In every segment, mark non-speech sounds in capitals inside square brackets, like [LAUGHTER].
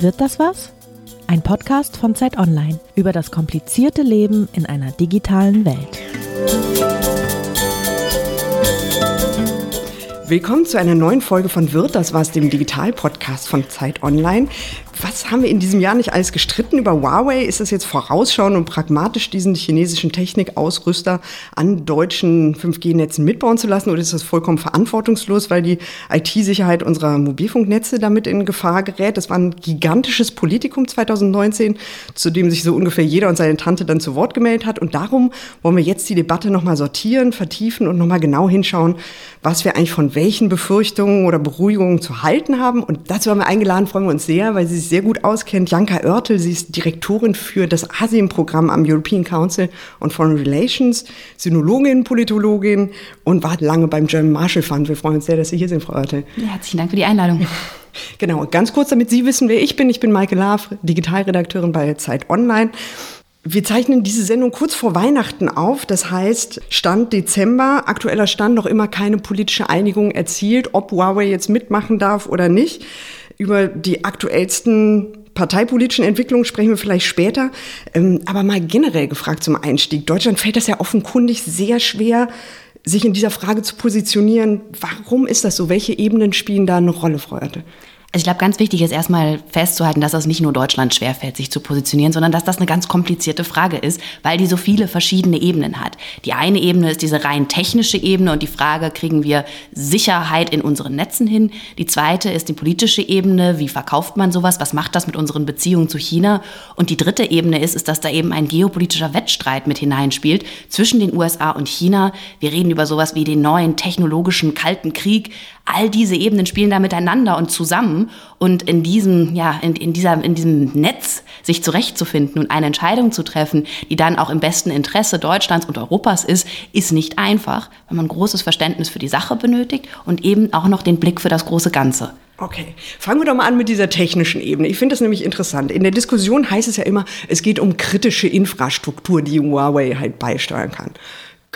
Wird das was? Ein Podcast von Zeit Online über das komplizierte Leben in einer digitalen Welt. Willkommen zu einer neuen Folge von Wird, das war's, dem Digital-Podcast von Zeit Online. Was haben wir in diesem Jahr nicht alles gestritten über Huawei? Ist das jetzt vorausschauend und pragmatisch, diesen chinesischen Technikausrüster an deutschen 5G-Netzen mitbauen zu lassen? Oder ist das vollkommen verantwortungslos, weil die IT-Sicherheit unserer Mobilfunknetze damit in Gefahr gerät? Das war ein gigantisches Politikum 2019, zu dem sich so ungefähr jeder und seine Tante dann zu Wort gemeldet hat. Und darum wollen wir jetzt die Debatte nochmal sortieren, vertiefen und nochmal genau hinschauen, was wir eigentlich von welchen Befürchtungen oder Beruhigungen zu halten haben. Und dazu haben wir eingeladen, freuen wir uns sehr, weil sie sich sehr gut auskennt. Janka Oertel, sie ist Direktorin für das Asien-Programm am European Council on Foreign Relations, Sinologin, Politologin und war lange beim German Marshall Fund. Wir freuen uns sehr, dass Sie hier sind, Frau Oertel. Ja, herzlichen Dank für die Einladung. [LAUGHS] Genau, ganz kurz, damit Sie wissen, wer ich bin. Ich bin Maike Laaf, Digitalredakteurin bei Zeit Online. Wir zeichnen diese Sendung kurz vor Weihnachten auf. Das heißt, Stand Dezember, aktueller Stand, noch immer keine politische Einigung erzielt, ob Huawei jetzt mitmachen darf oder nicht. Über die aktuellsten parteipolitischen Entwicklungen sprechen wir vielleicht später. Ähm, aber mal generell gefragt zum Einstieg. Deutschland fällt das ja offenkundig sehr schwer, sich in dieser Frage zu positionieren. Warum ist das so? Welche Ebenen spielen da eine Rolle, Frau Oerte? Also ich glaube, ganz wichtig ist erstmal festzuhalten, dass das nicht nur Deutschland schwerfällt, sich zu positionieren, sondern dass das eine ganz komplizierte Frage ist, weil die so viele verschiedene Ebenen hat. Die eine Ebene ist diese rein technische Ebene und die Frage, kriegen wir Sicherheit in unseren Netzen hin? Die zweite ist die politische Ebene, wie verkauft man sowas? Was macht das mit unseren Beziehungen zu China? Und die dritte Ebene ist, ist, dass da eben ein geopolitischer Wettstreit mit hineinspielt zwischen den USA und China. Wir reden über sowas wie den neuen technologischen Kalten Krieg. All diese Ebenen spielen da miteinander und zusammen und in diesem, ja, in, in, dieser, in diesem Netz sich zurechtzufinden und eine Entscheidung zu treffen, die dann auch im besten Interesse Deutschlands und Europas ist, ist nicht einfach, weil man großes Verständnis für die Sache benötigt und eben auch noch den Blick für das große Ganze. Okay, fangen wir doch mal an mit dieser technischen Ebene. Ich finde das nämlich interessant. In der Diskussion heißt es ja immer, es geht um kritische Infrastruktur, die Huawei halt beisteuern kann.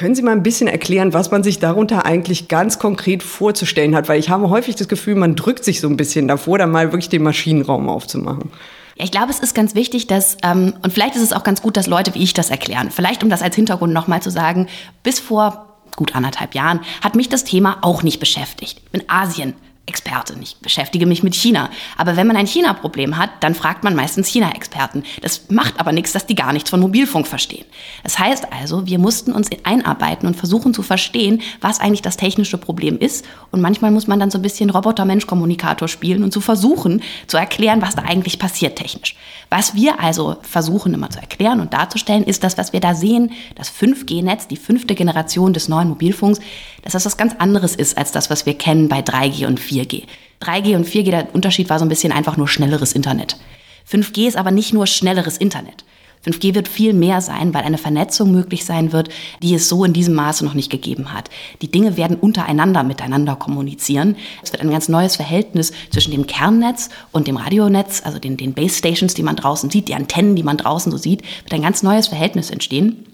Können Sie mal ein bisschen erklären, was man sich darunter eigentlich ganz konkret vorzustellen hat? Weil ich habe häufig das Gefühl, man drückt sich so ein bisschen davor, da mal wirklich den Maschinenraum aufzumachen. Ja, ich glaube, es ist ganz wichtig, dass, ähm, und vielleicht ist es auch ganz gut, dass Leute wie ich das erklären. Vielleicht, um das als Hintergrund nochmal zu sagen, bis vor gut anderthalb Jahren hat mich das Thema auch nicht beschäftigt. Bin Asien Experte, ich beschäftige mich mit China. Aber wenn man ein China-Problem hat, dann fragt man meistens China-Experten. Das macht aber nichts, dass die gar nichts von Mobilfunk verstehen. Das heißt also, wir mussten uns einarbeiten und versuchen zu verstehen, was eigentlich das technische Problem ist. Und manchmal muss man dann so ein bisschen Roboter-Mensch-Kommunikator spielen und zu versuchen zu erklären, was da eigentlich passiert technisch. Was wir also versuchen immer zu erklären und darzustellen, ist das, was wir da sehen, das 5G-Netz, die fünfte Generation des neuen Mobilfunks, dass das was ganz anderes ist als das, was wir kennen bei 3G und 4G. 3G und 4G, der Unterschied war so ein bisschen einfach nur schnelleres Internet. 5G ist aber nicht nur schnelleres Internet. 5G wird viel mehr sein, weil eine Vernetzung möglich sein wird, die es so in diesem Maße noch nicht gegeben hat. Die Dinge werden untereinander miteinander kommunizieren. Es wird ein ganz neues Verhältnis zwischen dem Kernnetz und dem Radionetz, also den, den Base Stations, die man draußen sieht, die Antennen, die man draußen so sieht, wird ein ganz neues Verhältnis entstehen.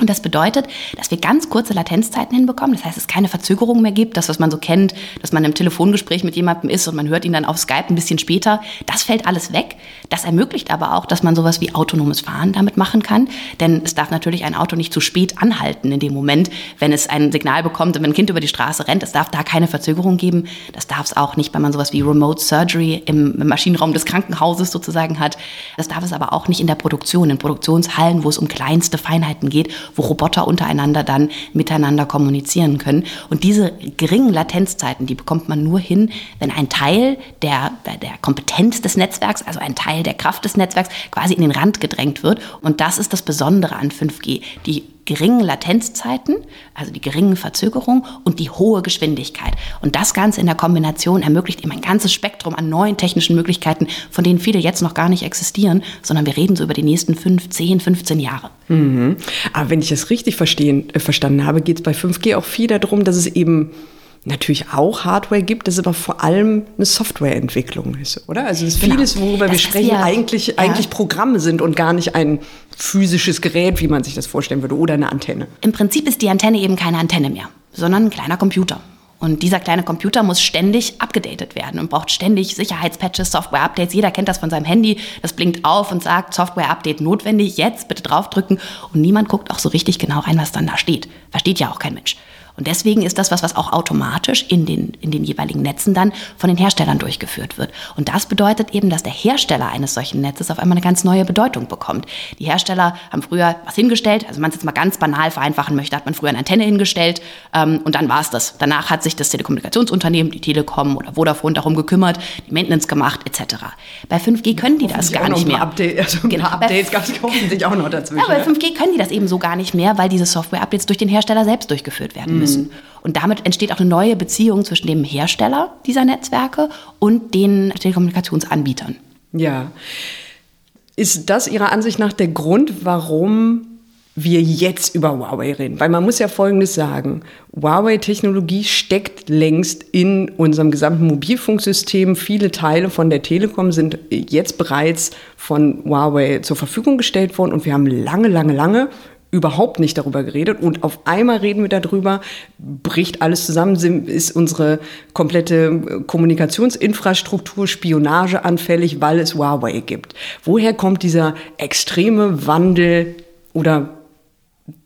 Und das bedeutet, dass wir ganz kurze Latenzzeiten hinbekommen. Das heißt, es keine Verzögerung mehr gibt. Das, was man so kennt, dass man im Telefongespräch mit jemandem ist und man hört ihn dann auf Skype ein bisschen später. Das fällt alles weg. Das ermöglicht aber auch, dass man sowas wie autonomes Fahren damit machen kann. Denn es darf natürlich ein Auto nicht zu spät anhalten in dem Moment, wenn es ein Signal bekommt und wenn ein Kind über die Straße rennt. Es darf da keine Verzögerung geben. Das darf es auch nicht, wenn man sowas wie Remote Surgery im, im Maschinenraum des Krankenhauses sozusagen hat. Das darf es aber auch nicht in der Produktion, in Produktionshallen, wo es um kleinste Feinheiten geht wo Roboter untereinander dann miteinander kommunizieren können. Und diese geringen Latenzzeiten, die bekommt man nur hin, wenn ein Teil der, der Kompetenz des Netzwerks, also ein Teil der Kraft des Netzwerks quasi in den Rand gedrängt wird. Und das ist das Besondere an 5G. Die geringen Latenzzeiten, also die geringen Verzögerungen und die hohe Geschwindigkeit. Und das Ganze in der Kombination ermöglicht eben ein ganzes Spektrum an neuen technischen Möglichkeiten, von denen viele jetzt noch gar nicht existieren, sondern wir reden so über die nächsten 5, 10, 15 Jahre. Mhm. Aber wenn ich das richtig verstehen, äh, verstanden habe, geht es bei 5G auch viel darum, dass es eben natürlich auch Hardware gibt, das aber vor allem eine Softwareentwicklung ist, oder? Also es ist genau. vieles, worüber das wir sprechen, ja, eigentlich, ja. eigentlich Programme sind und gar nicht ein physisches Gerät, wie man sich das vorstellen würde, oder eine Antenne. Im Prinzip ist die Antenne eben keine Antenne mehr, sondern ein kleiner Computer. Und dieser kleine Computer muss ständig abgedatet werden und braucht ständig Sicherheitspatches, Software-Updates. Jeder kennt das von seinem Handy. Das blinkt auf und sagt, Software-Update notwendig, jetzt bitte draufdrücken. Und niemand guckt auch so richtig genau rein, was dann da steht. Versteht ja auch kein Mensch. Und deswegen ist das was, was auch automatisch in den, in den jeweiligen Netzen dann von den Herstellern durchgeführt wird. Und das bedeutet eben, dass der Hersteller eines solchen Netzes auf einmal eine ganz neue Bedeutung bekommt. Die Hersteller haben früher was hingestellt, also man es jetzt mal ganz banal vereinfachen möchte, hat man früher eine Antenne hingestellt ähm, und dann war es das. Danach hat sich das Telekommunikationsunternehmen, die Telekom oder Vodafone darum gekümmert, die Maintenance gemacht etc. Bei 5G können die das gar nicht mehr. Update, also genau. Updates gab es hoffentlich auch noch dazwischen. Ja, bei 5G können die das eben so gar nicht mehr, weil diese Software-Updates durch den Hersteller selbst durchgeführt werden müssen. Müssen. Und damit entsteht auch eine neue Beziehung zwischen dem Hersteller dieser Netzwerke und den Telekommunikationsanbietern. Ja. Ist das Ihrer Ansicht nach der Grund, warum wir jetzt über Huawei reden. Weil man muss ja Folgendes sagen. Huawei-Technologie steckt längst in unserem gesamten Mobilfunksystem. Viele Teile von der Telekom sind jetzt bereits von Huawei zur Verfügung gestellt worden. Und wir haben lange, lange, lange überhaupt nicht darüber geredet und auf einmal reden wir darüber, bricht alles zusammen, ist unsere komplette Kommunikationsinfrastruktur spionageanfällig, weil es Huawei gibt. Woher kommt dieser extreme Wandel oder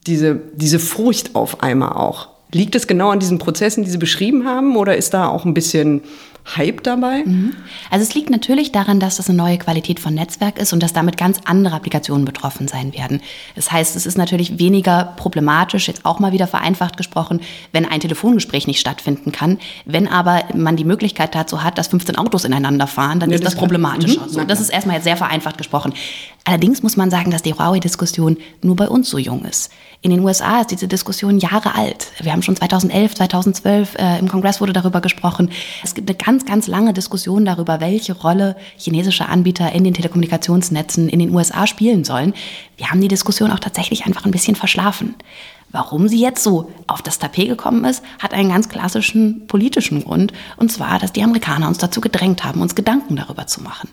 diese, diese Furcht auf einmal auch? Liegt es genau an diesen Prozessen, die Sie beschrieben haben, oder ist da auch ein bisschen Hype dabei? Mhm. Also es liegt natürlich daran, dass das eine neue Qualität von Netzwerk ist und dass damit ganz andere Applikationen betroffen sein werden. Das heißt, es ist natürlich weniger problematisch, jetzt auch mal wieder vereinfacht gesprochen, wenn ein Telefongespräch nicht stattfinden kann. Wenn aber man die Möglichkeit dazu hat, dass 15 Autos ineinander fahren, dann ja, ist das, das problematischer. Mhm. So, das ist erstmal jetzt sehr vereinfacht gesprochen. Allerdings muss man sagen, dass die Huawei-Diskussion nur bei uns so jung ist. In den USA ist diese Diskussion Jahre alt. Wir haben schon 2011, 2012 äh, im Kongress wurde darüber gesprochen. Es gibt eine ganz, ganz lange Diskussion darüber, welche Rolle chinesische Anbieter in den Telekommunikationsnetzen in den USA spielen sollen. Wir haben die Diskussion auch tatsächlich einfach ein bisschen verschlafen. Warum sie jetzt so auf das Tapet gekommen ist, hat einen ganz klassischen politischen Grund. Und zwar, dass die Amerikaner uns dazu gedrängt haben, uns Gedanken darüber zu machen.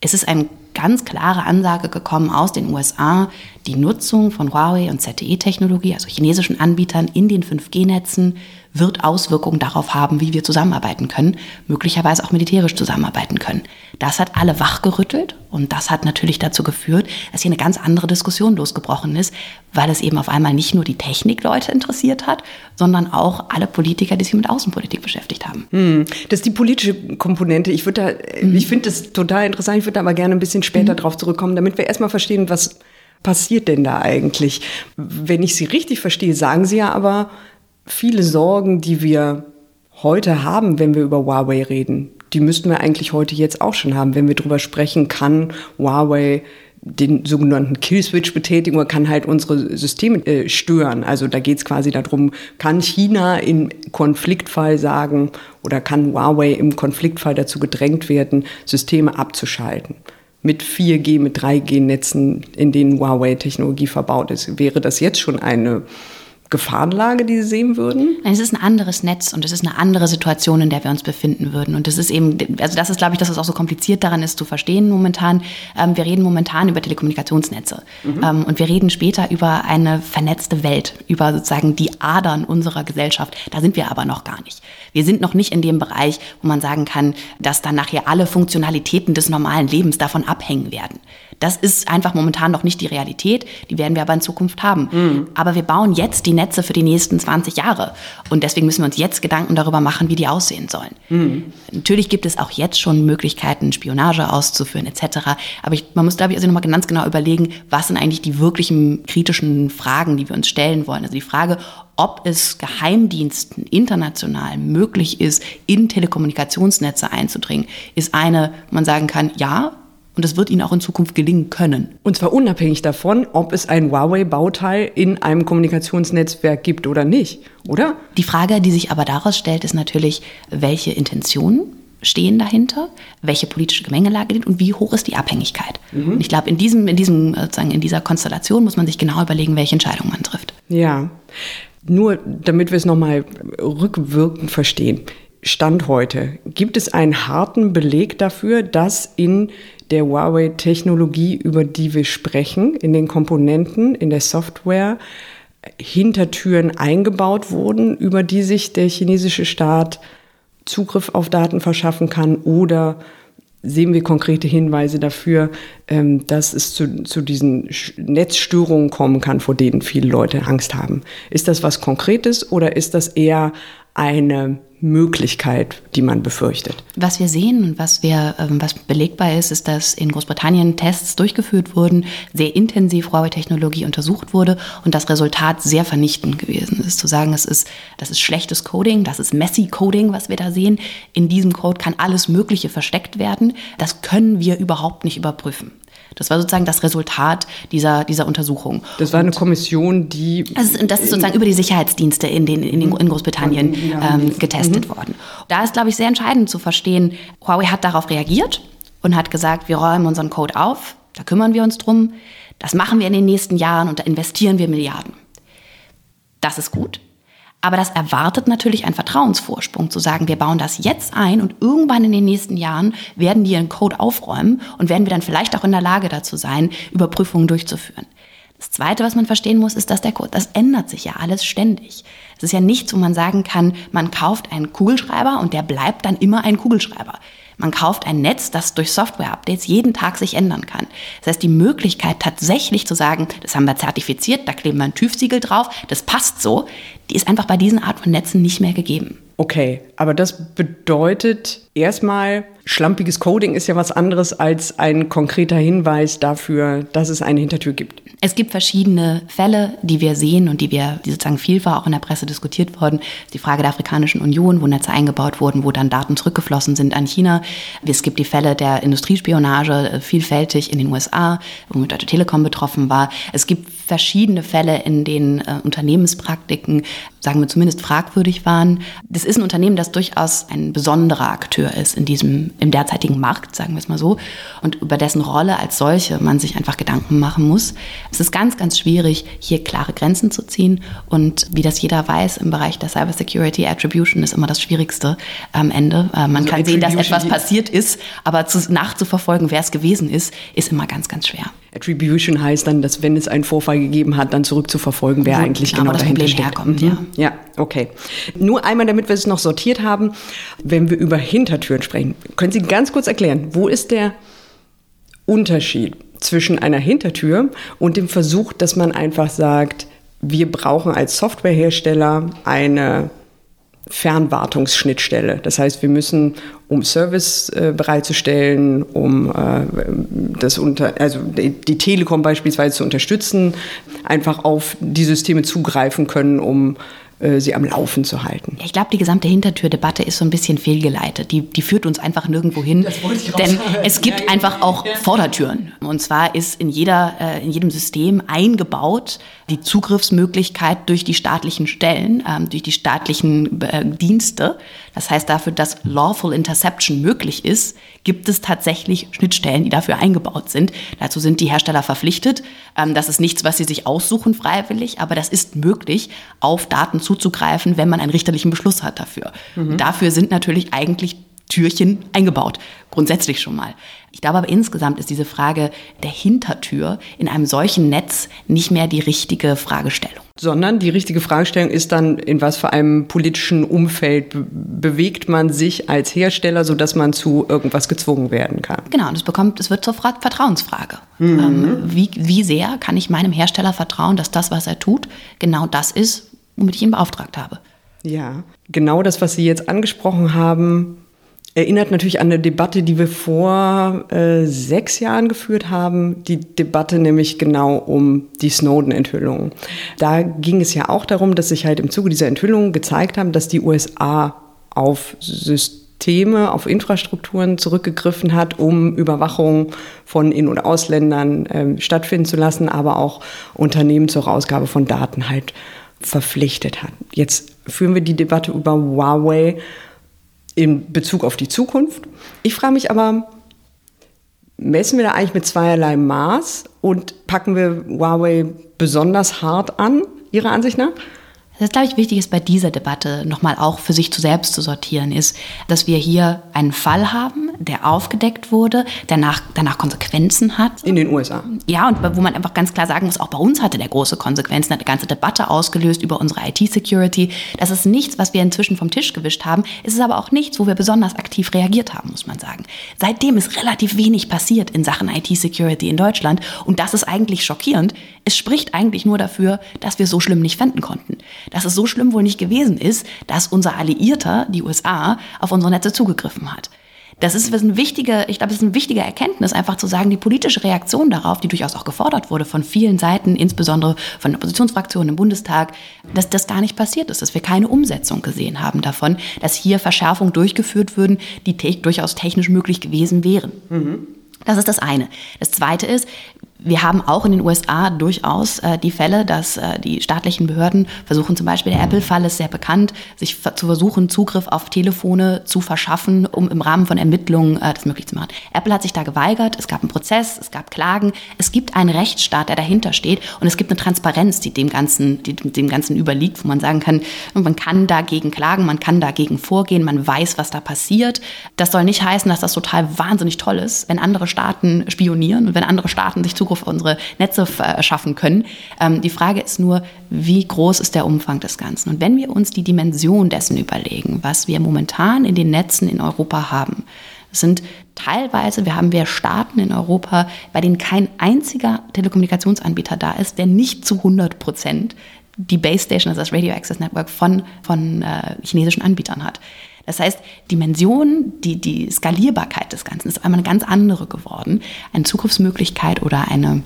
Es ist eine ganz klare Ansage gekommen aus den USA, die Nutzung von Huawei und ZTE-Technologie, also chinesischen Anbietern in den 5G-Netzen, wird Auswirkungen darauf haben, wie wir zusammenarbeiten können, möglicherweise auch militärisch zusammenarbeiten können. Das hat alle wachgerüttelt und das hat natürlich dazu geführt, dass hier eine ganz andere Diskussion losgebrochen ist, weil es eben auf einmal nicht nur die Technikleute interessiert hat, sondern auch alle Politiker, die sich mit Außenpolitik beschäftigt haben. Hm, das ist die politische Komponente. Ich würde da, mhm. ich finde das total interessant. Ich würde da aber gerne ein bisschen später mhm. drauf zurückkommen, damit wir erstmal verstehen, was passiert denn da eigentlich. Wenn ich Sie richtig verstehe, sagen Sie ja aber, viele Sorgen, die wir heute haben, wenn wir über Huawei reden, die müssten wir eigentlich heute jetzt auch schon haben, wenn wir darüber sprechen, kann Huawei den sogenannten Killswitch betätigen oder kann halt unsere Systeme äh, stören. Also da geht es quasi darum, kann China im Konfliktfall sagen oder kann Huawei im Konfliktfall dazu gedrängt werden, Systeme abzuschalten. Mit 4G, mit 3G-Netzen, in denen Huawei-Technologie verbaut ist, wäre das jetzt schon eine Gefahrenlage, die Sie sehen würden? Es ist ein anderes Netz und es ist eine andere Situation, in der wir uns befinden würden. Und das ist eben, also das ist, glaube ich, das, was auch so kompliziert daran ist zu verstehen momentan. Ähm, wir reden momentan über Telekommunikationsnetze. Mhm. Ähm, und wir reden später über eine vernetzte Welt, über sozusagen die Adern unserer Gesellschaft. Da sind wir aber noch gar nicht. Wir sind noch nicht in dem Bereich, wo man sagen kann, dass dann nachher alle Funktionalitäten des normalen Lebens davon abhängen werden. Das ist einfach momentan noch nicht die Realität. Die werden wir aber in Zukunft haben. Mhm. Aber wir bauen jetzt die Netze für die nächsten 20 Jahre. Und deswegen müssen wir uns jetzt Gedanken darüber machen, wie die aussehen sollen. Mhm. Natürlich gibt es auch jetzt schon Möglichkeiten, Spionage auszuführen etc. Aber ich, man muss, glaube ich, also nochmal ganz genau überlegen, was sind eigentlich die wirklichen kritischen Fragen, die wir uns stellen wollen. Also die Frage, ob es Geheimdiensten international möglich ist, in Telekommunikationsnetze einzudringen, ist eine, man sagen kann, ja, und es wird ihnen auch in Zukunft gelingen können. Und zwar unabhängig davon, ob es ein Huawei-Bauteil in einem Kommunikationsnetzwerk gibt oder nicht, oder? Die Frage, die sich aber daraus stellt, ist natürlich, welche Intentionen stehen dahinter, welche politische Gemengelage liegt und wie hoch ist die Abhängigkeit. Mhm. Und ich glaube, in diesem, in diesem, sozusagen in dieser Konstellation muss man sich genau überlegen, welche Entscheidung man trifft. Ja. Nur damit wir es nochmal rückwirkend verstehen. Stand heute, gibt es einen harten Beleg dafür, dass in der Huawei-Technologie, über die wir sprechen, in den Komponenten, in der Software, Hintertüren eingebaut wurden, über die sich der chinesische Staat Zugriff auf Daten verschaffen kann oder sehen wir konkrete Hinweise dafür, ähm, dass es zu, zu diesen Netzstörungen kommen kann, vor denen viele Leute Angst haben. Ist das was Konkretes oder ist das eher eine Möglichkeit, die man befürchtet. Was wir sehen und was, wir, ähm, was belegbar ist, ist, dass in Großbritannien Tests durchgeführt wurden, sehr intensiv Huawei-Technologie untersucht wurde und das Resultat sehr vernichtend gewesen ist. Zu sagen, es ist, das ist schlechtes Coding, das ist messy Coding, was wir da sehen. In diesem Code kann alles Mögliche versteckt werden. Das können wir überhaupt nicht überprüfen. Das war sozusagen das Resultat dieser, dieser Untersuchung. Das war eine Kommission, die. Das ist, das ist sozusagen über die Sicherheitsdienste in, den, in, den, in Großbritannien ähm, getestet mhm. worden. Da ist, glaube ich, sehr entscheidend zu verstehen, Huawei hat darauf reagiert und hat gesagt, wir räumen unseren Code auf, da kümmern wir uns drum, das machen wir in den nächsten Jahren und da investieren wir Milliarden. Das ist gut. Aber das erwartet natürlich einen Vertrauensvorsprung, zu sagen, wir bauen das jetzt ein und irgendwann in den nächsten Jahren werden die ihren Code aufräumen und werden wir dann vielleicht auch in der Lage dazu sein, Überprüfungen durchzuführen. Das Zweite, was man verstehen muss, ist, dass der Code, das ändert sich ja alles ständig. Es ist ja nichts, wo man sagen kann, man kauft einen Kugelschreiber und der bleibt dann immer ein Kugelschreiber. Man kauft ein Netz, das durch Software-Updates jeden Tag sich ändern kann. Das heißt, die Möglichkeit tatsächlich zu sagen, das haben wir zertifiziert, da kleben wir ein TÜV-Siegel drauf, das passt so, die ist einfach bei diesen Art von Netzen nicht mehr gegeben. Okay, aber das bedeutet erstmal, schlampiges Coding ist ja was anderes als ein konkreter Hinweis dafür, dass es eine Hintertür gibt. Es gibt verschiedene Fälle, die wir sehen und die wir, die sozusagen vielfach auch in der Presse diskutiert wurden. Die Frage der Afrikanischen Union, wo Netze eingebaut wurden, wo dann Daten zurückgeflossen sind an China. Es gibt die Fälle der Industriespionage, äh, vielfältig in den USA, wo mit Deutsche Telekom betroffen war. Es gibt verschiedene Fälle, in denen äh, Unternehmenspraktiken, sagen wir zumindest fragwürdig waren. Das ist ein Unternehmen, das durchaus ein besonderer Akteur ist in diesem, im derzeitigen Markt, sagen wir es mal so, und über dessen Rolle als solche man sich einfach Gedanken machen muss. Es ist ganz, ganz schwierig, hier klare Grenzen zu ziehen und wie das jeder weiß, im Bereich der Cybersecurity Attribution ist immer das Schwierigste am Ende. Äh, man also kann sehen, dass etwas passiert ist, aber zu, nachzuverfolgen, wer es gewesen ist, ist immer ganz, ganz schwer. Attribution heißt dann, dass wenn es einen Vorfall gegeben hat, dann zurückzuverfolgen, wer Wo eigentlich genau, genau das dahinter Problem steckt. Herkommt, mhm. ja. ja, okay. Nur einmal, damit wir es noch sortiert haben, wenn wir über Hintertüren sprechen, können Sie ganz kurz erklären, wo ist der Unterschied zwischen einer Hintertür und dem Versuch, dass man einfach sagt, wir brauchen als Softwarehersteller eine Fernwartungsschnittstelle. Das heißt, wir müssen, um Service äh, bereitzustellen, um äh, das unter, also die, Telekom beispielsweise zu unterstützen, einfach auf die Systeme zugreifen können, um sie am Laufen zu halten. Ich glaube, die gesamte Hintertürdebatte ist so ein bisschen fehlgeleitet. Die, die führt uns einfach nirgendwo hin. Denn es gibt ja, einfach auch ja. Vordertüren. Und zwar ist in, jeder, äh, in jedem System eingebaut die Zugriffsmöglichkeit durch die staatlichen Stellen, ähm, durch die staatlichen äh, Dienste. Das heißt, dafür, dass Lawful Interception möglich ist, gibt es tatsächlich Schnittstellen, die dafür eingebaut sind. Dazu sind die Hersteller verpflichtet. Ähm, das ist nichts, was sie sich aussuchen freiwillig, aber das ist möglich, auf Daten zuzugreifen, wenn man einen richterlichen Beschluss hat dafür. Mhm. Dafür sind natürlich eigentlich Türchen eingebaut, grundsätzlich schon mal. Ich glaube aber insgesamt ist diese Frage der Hintertür in einem solchen Netz nicht mehr die richtige Fragestellung. Sondern die richtige Fragestellung ist dann, in was für einem politischen Umfeld bewegt man sich als Hersteller, sodass man zu irgendwas gezwungen werden kann. Genau, und es bekommt, es wird zur Vertrauensfrage. Mhm. Ähm, wie, wie sehr kann ich meinem Hersteller vertrauen, dass das, was er tut, genau das ist, womit ich ihn beauftragt habe? Ja, genau das, was Sie jetzt angesprochen haben, erinnert natürlich an eine Debatte, die wir vor äh, sechs Jahren geführt haben. Die Debatte nämlich genau um die Snowden-Enthüllung. Da ging es ja auch darum, dass sich halt im Zuge dieser Enthüllung gezeigt haben, dass die USA auf Systeme, auf Infrastrukturen zurückgegriffen hat, um Überwachung von In- und Ausländern äh, stattfinden zu lassen, aber auch Unternehmen zur Ausgabe von Daten halt verpflichtet hat. Jetzt führen wir die Debatte über Huawei in Bezug auf die Zukunft. Ich frage mich aber, messen wir da eigentlich mit zweierlei Maß und packen wir Huawei besonders hart an, Ihrer Ansicht nach? Was, glaube ich, wichtig ist bei dieser Debatte nochmal auch für sich zu selbst zu sortieren, ist, dass wir hier einen Fall haben, der aufgedeckt wurde, der nach, danach Konsequenzen hat. In den USA. Ja, und wo man einfach ganz klar sagen muss, auch bei uns hatte der große Konsequenzen, hat eine ganze Debatte ausgelöst über unsere IT-Security. Das ist nichts, was wir inzwischen vom Tisch gewischt haben. Es ist aber auch nichts, wo wir besonders aktiv reagiert haben, muss man sagen. Seitdem ist relativ wenig passiert in Sachen IT-Security in Deutschland. Und das ist eigentlich schockierend. Es spricht eigentlich nur dafür, dass wir es so schlimm nicht fänden konnten dass es so schlimm wohl nicht gewesen ist, dass unser Alliierter, die USA, auf unsere Netze zugegriffen hat. Das ist eine wichtige, ich glaube, es ist eine wichtige Erkenntnis, einfach zu sagen, die politische Reaktion darauf, die durchaus auch gefordert wurde von vielen Seiten, insbesondere von Oppositionsfraktionen im Bundestag, dass das gar nicht passiert ist, dass wir keine Umsetzung gesehen haben davon, dass hier Verschärfungen durchgeführt würden, die te durchaus technisch möglich gewesen wären. Mhm. Das ist das eine. Das zweite ist, wir haben auch in den USA durchaus äh, die Fälle, dass äh, die staatlichen Behörden versuchen, zum Beispiel der Apple-Fall ist sehr bekannt, sich zu versuchen, Zugriff auf Telefone zu verschaffen, um im Rahmen von Ermittlungen äh, das möglich zu machen. Apple hat sich da geweigert, es gab einen Prozess, es gab Klagen, es gibt einen Rechtsstaat, der dahinter steht und es gibt eine Transparenz, die dem Ganzen, die dem Ganzen überliegt, wo man sagen kann, man kann dagegen klagen, man kann dagegen vorgehen, man weiß, was da passiert. Das soll nicht heißen, dass das total wahnsinnig toll ist, wenn andere Staaten spionieren und wenn andere Staaten sich Zugriff Zugriff auf unsere Netze schaffen können. Ähm, die Frage ist nur, wie groß ist der Umfang des Ganzen? Und wenn wir uns die Dimension dessen überlegen, was wir momentan in den Netzen in Europa haben, sind teilweise, wir haben wir Staaten in Europa, bei denen kein einziger Telekommunikationsanbieter da ist, der nicht zu 100 Prozent die Base Station, also das Radio Access Network von, von äh, chinesischen Anbietern hat. Das heißt, Dimension, die, die Skalierbarkeit des Ganzen ist einmal eine ganz andere geworden. Eine Zugriffsmöglichkeit oder eine,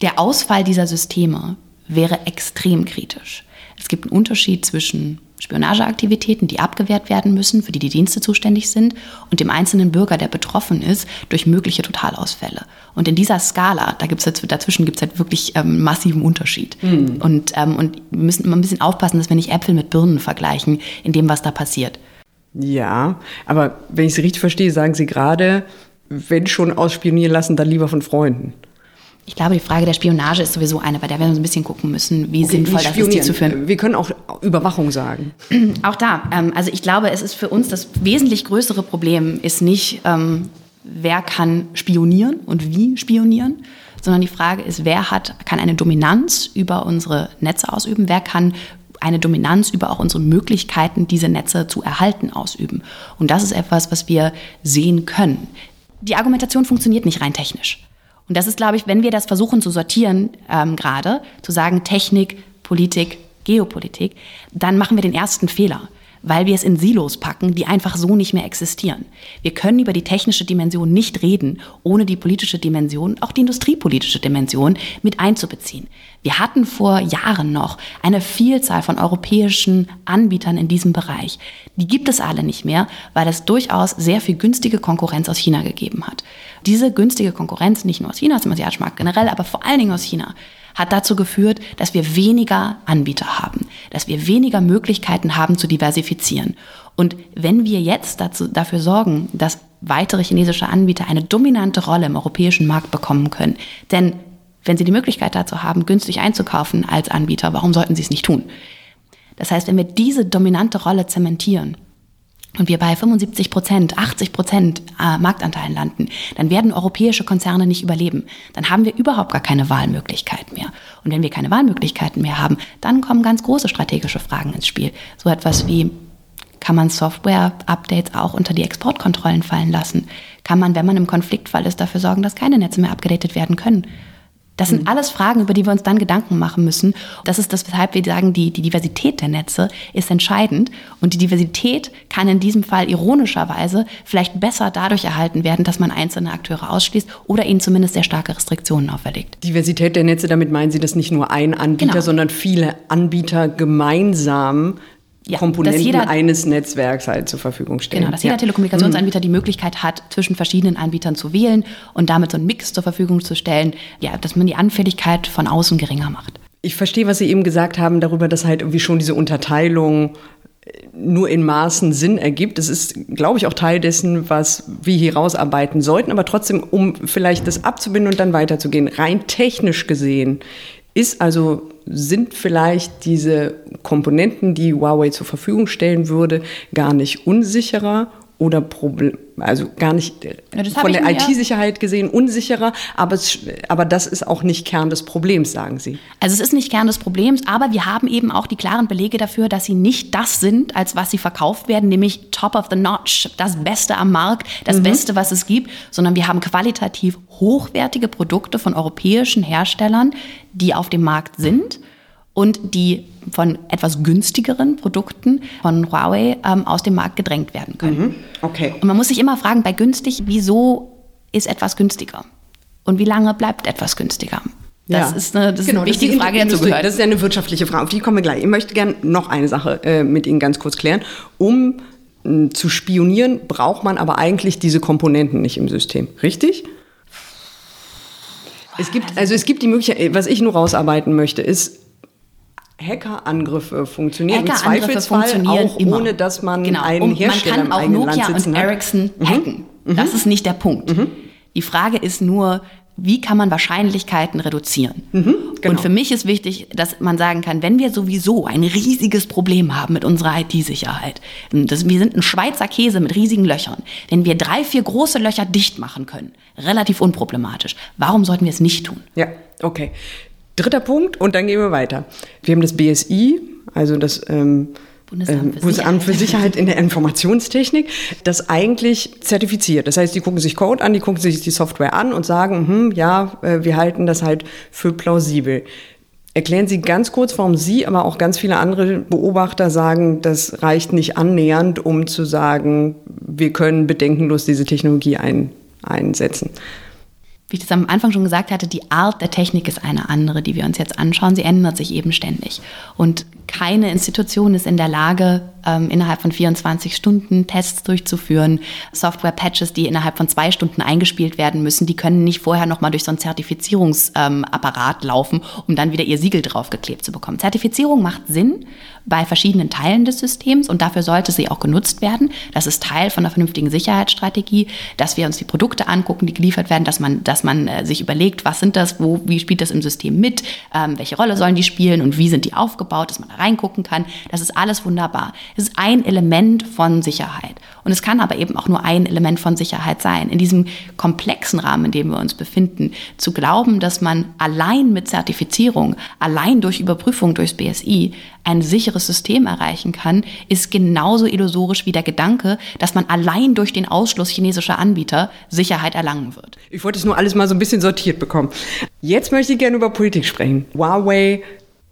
der Ausfall dieser Systeme wäre extrem kritisch. Es gibt einen Unterschied zwischen Spionageaktivitäten, die abgewehrt werden müssen, für die die Dienste zuständig sind, und dem einzelnen Bürger, der betroffen ist durch mögliche Totalausfälle. Und in dieser Skala, da gibt's jetzt, dazwischen gibt es halt wirklich ähm, massiven Unterschied. Mhm. Und, ähm, und wir müssen immer ein bisschen aufpassen, dass wir nicht Äpfel mit Birnen vergleichen in dem, was da passiert. Ja, aber wenn ich Sie richtig verstehe, sagen Sie gerade, wenn schon ausspionieren lassen, dann lieber von Freunden. Ich glaube, die Frage der Spionage ist sowieso eine, bei der wir uns ein bisschen gucken müssen, wie okay, sinnvoll das ist, die zu führen. Wir können auch Überwachung sagen. [CLEARS THROAT] Auch da. Ähm, also ich glaube, es ist für uns das wesentlich größere Problem, ist nicht, ähm, wer kann spionieren und wie spionieren, sondern die Frage ist, wer hat, kann eine Dominanz über unsere Netze ausüben, wer kann eine Dominanz über auch unsere Möglichkeiten, diese Netze zu erhalten, ausüben. Und das ist etwas, was wir sehen können. Die Argumentation funktioniert nicht rein technisch. Und das ist, glaube ich, wenn wir das versuchen zu sortieren, ähm, gerade zu sagen Technik, Politik, Geopolitik, dann machen wir den ersten Fehler weil wir es in Silos packen, die einfach so nicht mehr existieren. Wir können über die technische Dimension nicht reden, ohne die politische Dimension, auch die industriepolitische Dimension mit einzubeziehen. Wir hatten vor Jahren noch eine Vielzahl von europäischen Anbietern in diesem Bereich. Die gibt es alle nicht mehr, weil es durchaus sehr viel günstige Konkurrenz aus China gegeben hat. Diese günstige Konkurrenz, nicht nur aus China, aus asiatischen Markt generell, aber vor allen Dingen aus China, hat dazu geführt, dass wir weniger Anbieter haben, dass wir weniger Möglichkeiten haben zu diversifizieren. Und wenn wir jetzt dazu, dafür sorgen, dass weitere chinesische Anbieter eine dominante Rolle im europäischen Markt bekommen können, denn wenn sie die Möglichkeit dazu haben, günstig einzukaufen als Anbieter, warum sollten sie es nicht tun? Das heißt, wenn wir diese dominante Rolle zementieren, und wir bei 75 Prozent, 80 Prozent äh, Marktanteilen landen, dann werden europäische Konzerne nicht überleben. Dann haben wir überhaupt gar keine Wahlmöglichkeit mehr. Und wenn wir keine Wahlmöglichkeiten mehr haben, dann kommen ganz große strategische Fragen ins Spiel. So etwas wie, kann man Software-Updates auch unter die Exportkontrollen fallen lassen? Kann man, wenn man im Konfliktfall ist, dafür sorgen, dass keine Netze mehr abgedatet werden können? Das sind mhm. alles Fragen, über die wir uns dann Gedanken machen müssen. Das ist das, weshalb wir sagen, die, die Diversität der Netze ist entscheidend. Und die Diversität kann in diesem Fall ironischerweise vielleicht besser dadurch erhalten werden, dass man einzelne Akteure ausschließt oder ihnen zumindest sehr starke Restriktionen auferlegt. Diversität der Netze, damit meinen Sie, dass nicht nur ein Anbieter, genau. sondern viele Anbieter gemeinsam ja, Komponenten jeder, eines Netzwerks halt zur Verfügung stellen. Genau, dass jeder ja. Telekommunikationsanbieter die Möglichkeit hat, zwischen verschiedenen Anbietern zu wählen und damit so einen Mix zur Verfügung zu stellen, ja, dass man die Anfälligkeit von außen geringer macht. Ich verstehe, was Sie eben gesagt haben darüber, dass halt irgendwie schon diese Unterteilung nur in Maßen Sinn ergibt. Das ist, glaube ich, auch Teil dessen, was wir hier rausarbeiten sollten. Aber trotzdem, um vielleicht das abzubinden und dann weiterzugehen, rein technisch gesehen, ist also, sind vielleicht diese Komponenten, die Huawei zur Verfügung stellen würde, gar nicht unsicherer oder Problem, also gar nicht ja, von der IT-Sicherheit gesehen unsicherer, aber, es, aber das ist auch nicht Kern des Problems, sagen Sie. Also es ist nicht Kern des Problems, aber wir haben eben auch die klaren Belege dafür, dass sie nicht das sind, als was sie verkauft werden, nämlich top of the notch, das Beste am Markt, das mhm. Beste, was es gibt, sondern wir haben qualitativ hochwertige Produkte von europäischen Herstellern, die auf dem Markt sind und die von etwas günstigeren Produkten von Huawei ähm, aus dem Markt gedrängt werden können. Mhm. Okay. Und man muss sich immer fragen, bei günstig, wieso ist etwas günstiger? Und wie lange bleibt etwas günstiger? Das ja. ist eine, das genau, ist eine wichtige Frage, die dazu gehört. Das ist ja eine wirtschaftliche Frage, auf die kommen wir gleich. Ich möchte gerne noch eine Sache äh, mit Ihnen ganz kurz klären. Um äh, zu spionieren, braucht man aber eigentlich diese Komponenten nicht im System, richtig? Es gibt, also es gibt die Möglichkeit, was ich nur rausarbeiten möchte, ist, Hackerangriffe funktionieren Hackerangriffe im Zweifelsfall funktionieren auch immer. ohne, dass man genau. einen und Hersteller Man kann auch Nokia und Ericsson mhm. hacken. Mhm. Das ist nicht der Punkt. Mhm. Die Frage ist nur, wie kann man Wahrscheinlichkeiten reduzieren? Mhm, genau. Und für mich ist wichtig, dass man sagen kann, wenn wir sowieso ein riesiges Problem haben mit unserer IT-Sicherheit, wir sind ein Schweizer Käse mit riesigen Löchern, wenn wir drei, vier große Löcher dicht machen können, relativ unproblematisch, warum sollten wir es nicht tun? Ja, okay. Dritter Punkt und dann gehen wir weiter. Wir haben das BSI, also das ähm, Bundesamt, für, Bundesamt für Sicherheit in der Informationstechnik, das eigentlich zertifiziert. Das heißt, die gucken sich Code an, die gucken sich die Software an und sagen, hm, ja, äh, wir halten das halt für plausibel. Erklären Sie ganz kurz, warum Sie, aber auch ganz viele andere Beobachter sagen, das reicht nicht annähernd, um zu sagen, wir können bedenkenlos diese Technologie ein, einsetzen wie ich das am Anfang schon gesagt hatte, die Art der Technik ist eine andere, die wir uns jetzt anschauen. Sie ändert sich eben ständig. Und keine Institution ist in der Lage, ähm, innerhalb von 24 Stunden Tests durchzuführen. Software-Patches, die innerhalb von zwei Stunden eingespielt werden müssen, die können nicht vorher nochmal durch so einen Zertifizierungsapparat ähm, laufen, um dann wieder ihr Siegel draufgeklebt zu bekommen. Zertifizierung macht Sinn bei verschiedenen Teilen des Systems und dafür sollte sie auch genutzt werden. Das ist Teil von einer vernünftigen Sicherheitsstrategie, dass wir uns die Produkte angucken, die geliefert werden, dass man, dass man äh, sich überlegt, was sind das, wo, wie spielt das im System mit, ähm, welche Rolle sollen die spielen und wie sind die aufgebaut, dass man da reingucken kann. Das ist alles wunderbar. Es ist ein Element von Sicherheit. Und es kann aber eben auch nur ein Element von Sicherheit sein. In diesem komplexen Rahmen, in dem wir uns befinden, zu glauben, dass man allein mit Zertifizierung, allein durch Überprüfung durchs BSI ein sicheres System erreichen kann, ist genauso illusorisch wie der Gedanke, dass man allein durch den Ausschluss chinesischer Anbieter Sicherheit erlangen wird. Ich wollte es nur alles mal so ein bisschen sortiert bekommen. Jetzt möchte ich gerne über Politik sprechen. Huawei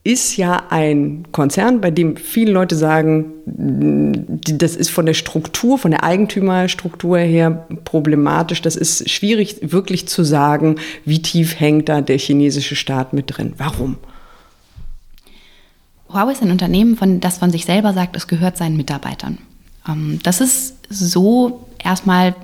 ist ja ein Konzern, bei dem viele Leute sagen, das ist von der Struktur, von der Eigentümerstruktur her problematisch. Das ist schwierig wirklich zu sagen, wie tief hängt da der chinesische Staat mit drin. Warum? Huawei ist ein Unternehmen, von, das von sich selber sagt, es gehört seinen Mitarbeitern. Ähm, das ist so erstmal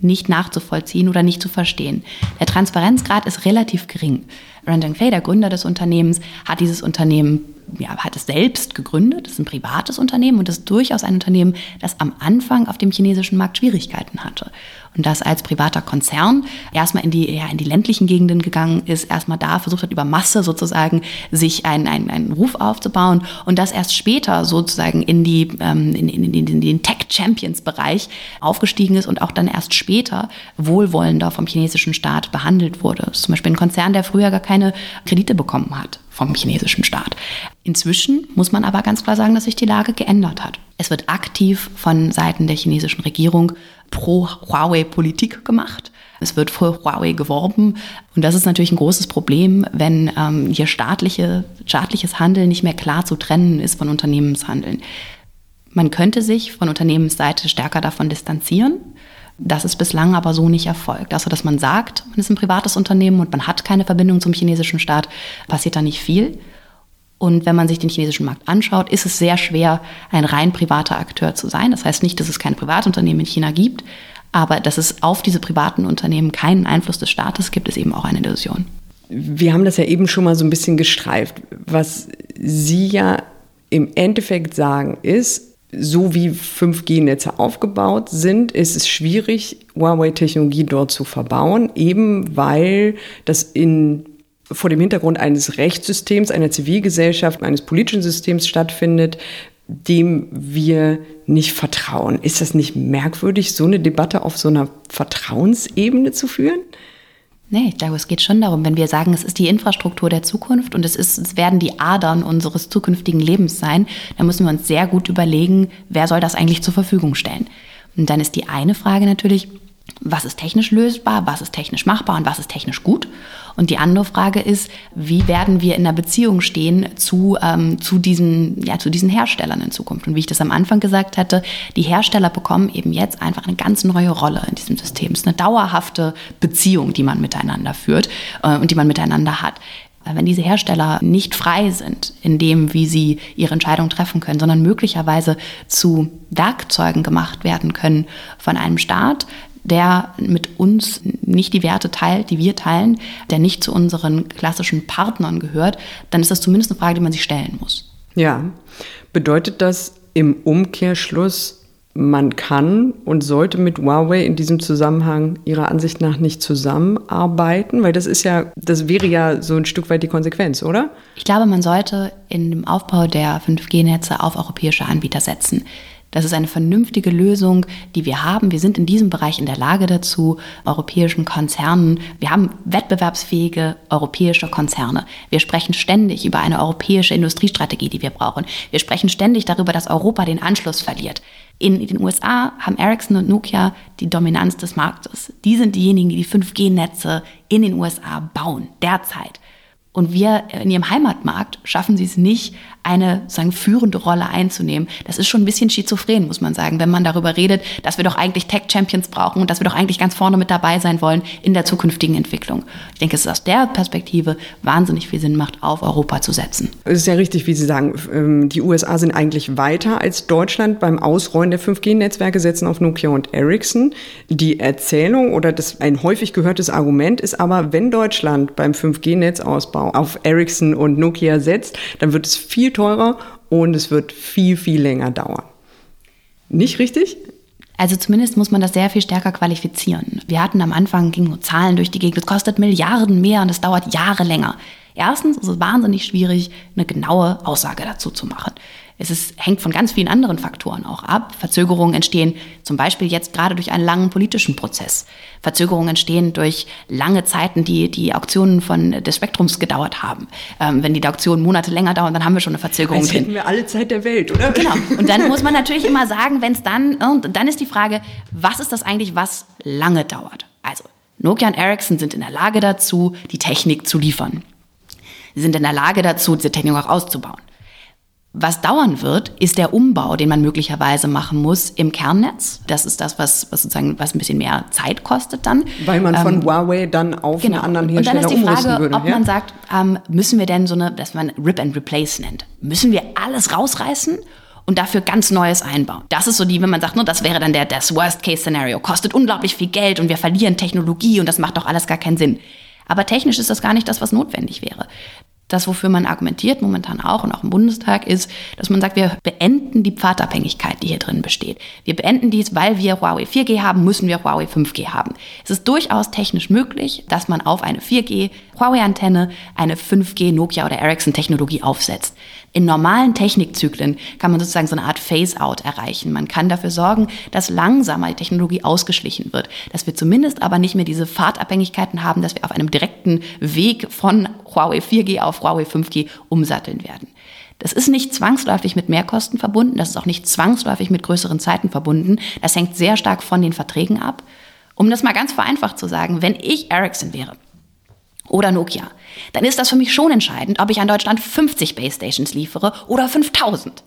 nicht nachzuvollziehen oder nicht zu verstehen. Der Transparenzgrad ist relativ gering. Randall Fay, der Gründer des Unternehmens, hat dieses Unternehmen ja, hat es selbst gegründet. Das ist ein privates Unternehmen und ist durchaus ein Unternehmen, das am Anfang auf dem chinesischen Markt Schwierigkeiten hatte und das als privater Konzern erstmal in die, ja, in die ländlichen Gegenden gegangen ist, erstmal da versucht hat, über Masse sozusagen sich einen, einen, einen Ruf aufzubauen und das erst später sozusagen in, die, ähm, in, in, in, in den Tech-Champions-Bereich aufgestiegen ist und auch dann erst später wohlwollender vom chinesischen Staat behandelt wurde. Das ist zum Beispiel ein Konzern, der früher gar keine Kredite bekommen hat vom chinesischen Staat. Inzwischen muss man aber ganz klar sagen, dass sich die Lage geändert hat. Es wird aktiv von Seiten der chinesischen Regierung pro-Huawei-Politik gemacht. Es wird für Huawei geworben. Und das ist natürlich ein großes Problem, wenn ähm, hier staatliche, staatliches Handeln nicht mehr klar zu trennen ist von Unternehmenshandeln. Man könnte sich von Unternehmensseite stärker davon distanzieren. Das ist bislang aber so nicht erfolgt. Also, dass man sagt, man ist ein privates Unternehmen und man hat keine Verbindung zum chinesischen Staat, passiert da nicht viel. Und wenn man sich den chinesischen Markt anschaut, ist es sehr schwer, ein rein privater Akteur zu sein. Das heißt nicht, dass es keine Privatunternehmen in China gibt, aber dass es auf diese privaten Unternehmen keinen Einfluss des Staates gibt, ist eben auch eine Illusion. Wir haben das ja eben schon mal so ein bisschen gestreift. Was Sie ja im Endeffekt sagen, ist, so wie 5G-Netze aufgebaut sind, ist es schwierig, Huawei-Technologie dort zu verbauen, eben weil das in vor dem Hintergrund eines Rechtssystems, einer Zivilgesellschaft, eines politischen Systems stattfindet, dem wir nicht vertrauen. Ist das nicht merkwürdig, so eine Debatte auf so einer Vertrauensebene zu führen? Nee, ich glaube, es geht schon darum, wenn wir sagen, es ist die Infrastruktur der Zukunft und es, ist, es werden die Adern unseres zukünftigen Lebens sein, dann müssen wir uns sehr gut überlegen, wer soll das eigentlich zur Verfügung stellen. Und dann ist die eine Frage natürlich, was ist technisch lösbar, was ist technisch machbar und was ist technisch gut. Und die andere Frage ist, wie werden wir in der Beziehung stehen zu, ähm, zu, diesen, ja, zu diesen Herstellern in Zukunft. Und wie ich das am Anfang gesagt hatte, die Hersteller bekommen eben jetzt einfach eine ganz neue Rolle in diesem System. Es ist eine dauerhafte Beziehung, die man miteinander führt äh, und die man miteinander hat wenn diese Hersteller nicht frei sind in dem, wie sie ihre Entscheidungen treffen können, sondern möglicherweise zu Werkzeugen gemacht werden können von einem Staat, der mit uns nicht die Werte teilt, die wir teilen, der nicht zu unseren klassischen Partnern gehört, dann ist das zumindest eine Frage, die man sich stellen muss. Ja, bedeutet das im Umkehrschluss, man kann und sollte mit Huawei in diesem Zusammenhang ihrer Ansicht nach nicht zusammenarbeiten, weil das ist ja, das wäre ja so ein Stück weit die Konsequenz, oder? Ich glaube, man sollte in dem Aufbau der 5G-Netze auf europäische Anbieter setzen. Das ist eine vernünftige Lösung, die wir haben. Wir sind in diesem Bereich in der Lage dazu, europäischen Konzernen. Wir haben wettbewerbsfähige europäische Konzerne. Wir sprechen ständig über eine europäische Industriestrategie, die wir brauchen. Wir sprechen ständig darüber, dass Europa den Anschluss verliert. In den USA haben Ericsson und Nokia die Dominanz des Marktes. Die sind diejenigen, die die 5G-Netze in den USA bauen, derzeit. Und wir in ihrem Heimatmarkt schaffen sie es nicht, eine sagen, führende Rolle einzunehmen. Das ist schon ein bisschen schizophren, muss man sagen, wenn man darüber redet, dass wir doch eigentlich Tech-Champions brauchen und dass wir doch eigentlich ganz vorne mit dabei sein wollen in der zukünftigen Entwicklung. Ich denke, es ist aus der Perspektive wahnsinnig viel Sinn macht, auf Europa zu setzen. Es ist ja richtig, wie Sie sagen, ähm, die USA sind eigentlich weiter als Deutschland beim Ausrollen der 5G-Netzwerke, setzen auf Nokia und Ericsson. Die Erzählung oder das ein häufig gehörtes Argument ist aber, wenn Deutschland beim 5G-Netzausbau auf Ericsson und Nokia setzt, dann wird es viel viel teurer und es wird viel, viel länger dauern. Nicht richtig? Also zumindest muss man das sehr viel stärker qualifizieren. Wir hatten am Anfang, gingen nur Zahlen durch die Gegend, es kostet Milliarden mehr und es dauert Jahre länger. Erstens ist es wahnsinnig schwierig, eine genaue Aussage dazu zu machen. Es ist, hängt von ganz vielen anderen Faktoren auch ab. Verzögerungen entstehen zum Beispiel jetzt gerade durch einen langen politischen Prozess. Verzögerungen entstehen durch lange Zeiten, die die Auktionen von des Spektrums gedauert haben. Ähm, wenn die Auktionen Monate länger dauern, dann haben wir schon eine Verzögerung. Jetzt hätten wir alle Zeit der Welt, oder? Genau. [LAUGHS] Und dann muss man natürlich immer sagen, wenn es dann, und dann ist die Frage, was ist das eigentlich, was lange dauert? Also, Nokia und Ericsson sind in der Lage dazu, die Technik zu liefern. Sie sind in der Lage dazu, diese Technik auch auszubauen. Was dauern wird, ist der Umbau, den man möglicherweise machen muss im Kernnetz. Das ist das, was, was sozusagen was ein bisschen mehr Zeit kostet dann. Weil man von ähm, Huawei dann auf genau. einen anderen Hersteller Und dann ist die Frage, würde, ob ja? man sagt, ähm, müssen wir denn so eine, das man Rip and Replace nennt, müssen wir alles rausreißen und dafür ganz Neues einbauen. Das ist so die, wenn man sagt, ne, das wäre dann der, das Worst-Case-Szenario. Kostet unglaublich viel Geld und wir verlieren Technologie und das macht doch alles gar keinen Sinn. Aber technisch ist das gar nicht das, was notwendig wäre das, wofür man argumentiert, momentan auch und auch im Bundestag, ist, dass man sagt, wir beenden die Pfadabhängigkeit, die hier drin besteht. Wir beenden dies, weil wir Huawei 4G haben, müssen wir Huawei 5G haben. Es ist durchaus technisch möglich, dass man auf eine 4G Huawei-Antenne eine 5G Nokia oder Ericsson-Technologie aufsetzt. In normalen Technikzyklen kann man sozusagen so eine Art Phase-out erreichen. Man kann dafür sorgen, dass langsamer die Technologie ausgeschlichen wird, dass wir zumindest aber nicht mehr diese Fahrtabhängigkeiten haben, dass wir auf einem direkten Weg von Huawei 4G auf Huawei 5G umsatteln werden. Das ist nicht zwangsläufig mit Mehrkosten verbunden, das ist auch nicht zwangsläufig mit größeren Zeiten verbunden. Das hängt sehr stark von den Verträgen ab. Um das mal ganz vereinfacht zu sagen, wenn ich Ericsson wäre, oder Nokia, dann ist das für mich schon entscheidend, ob ich an Deutschland 50 Base Stations liefere oder 5000.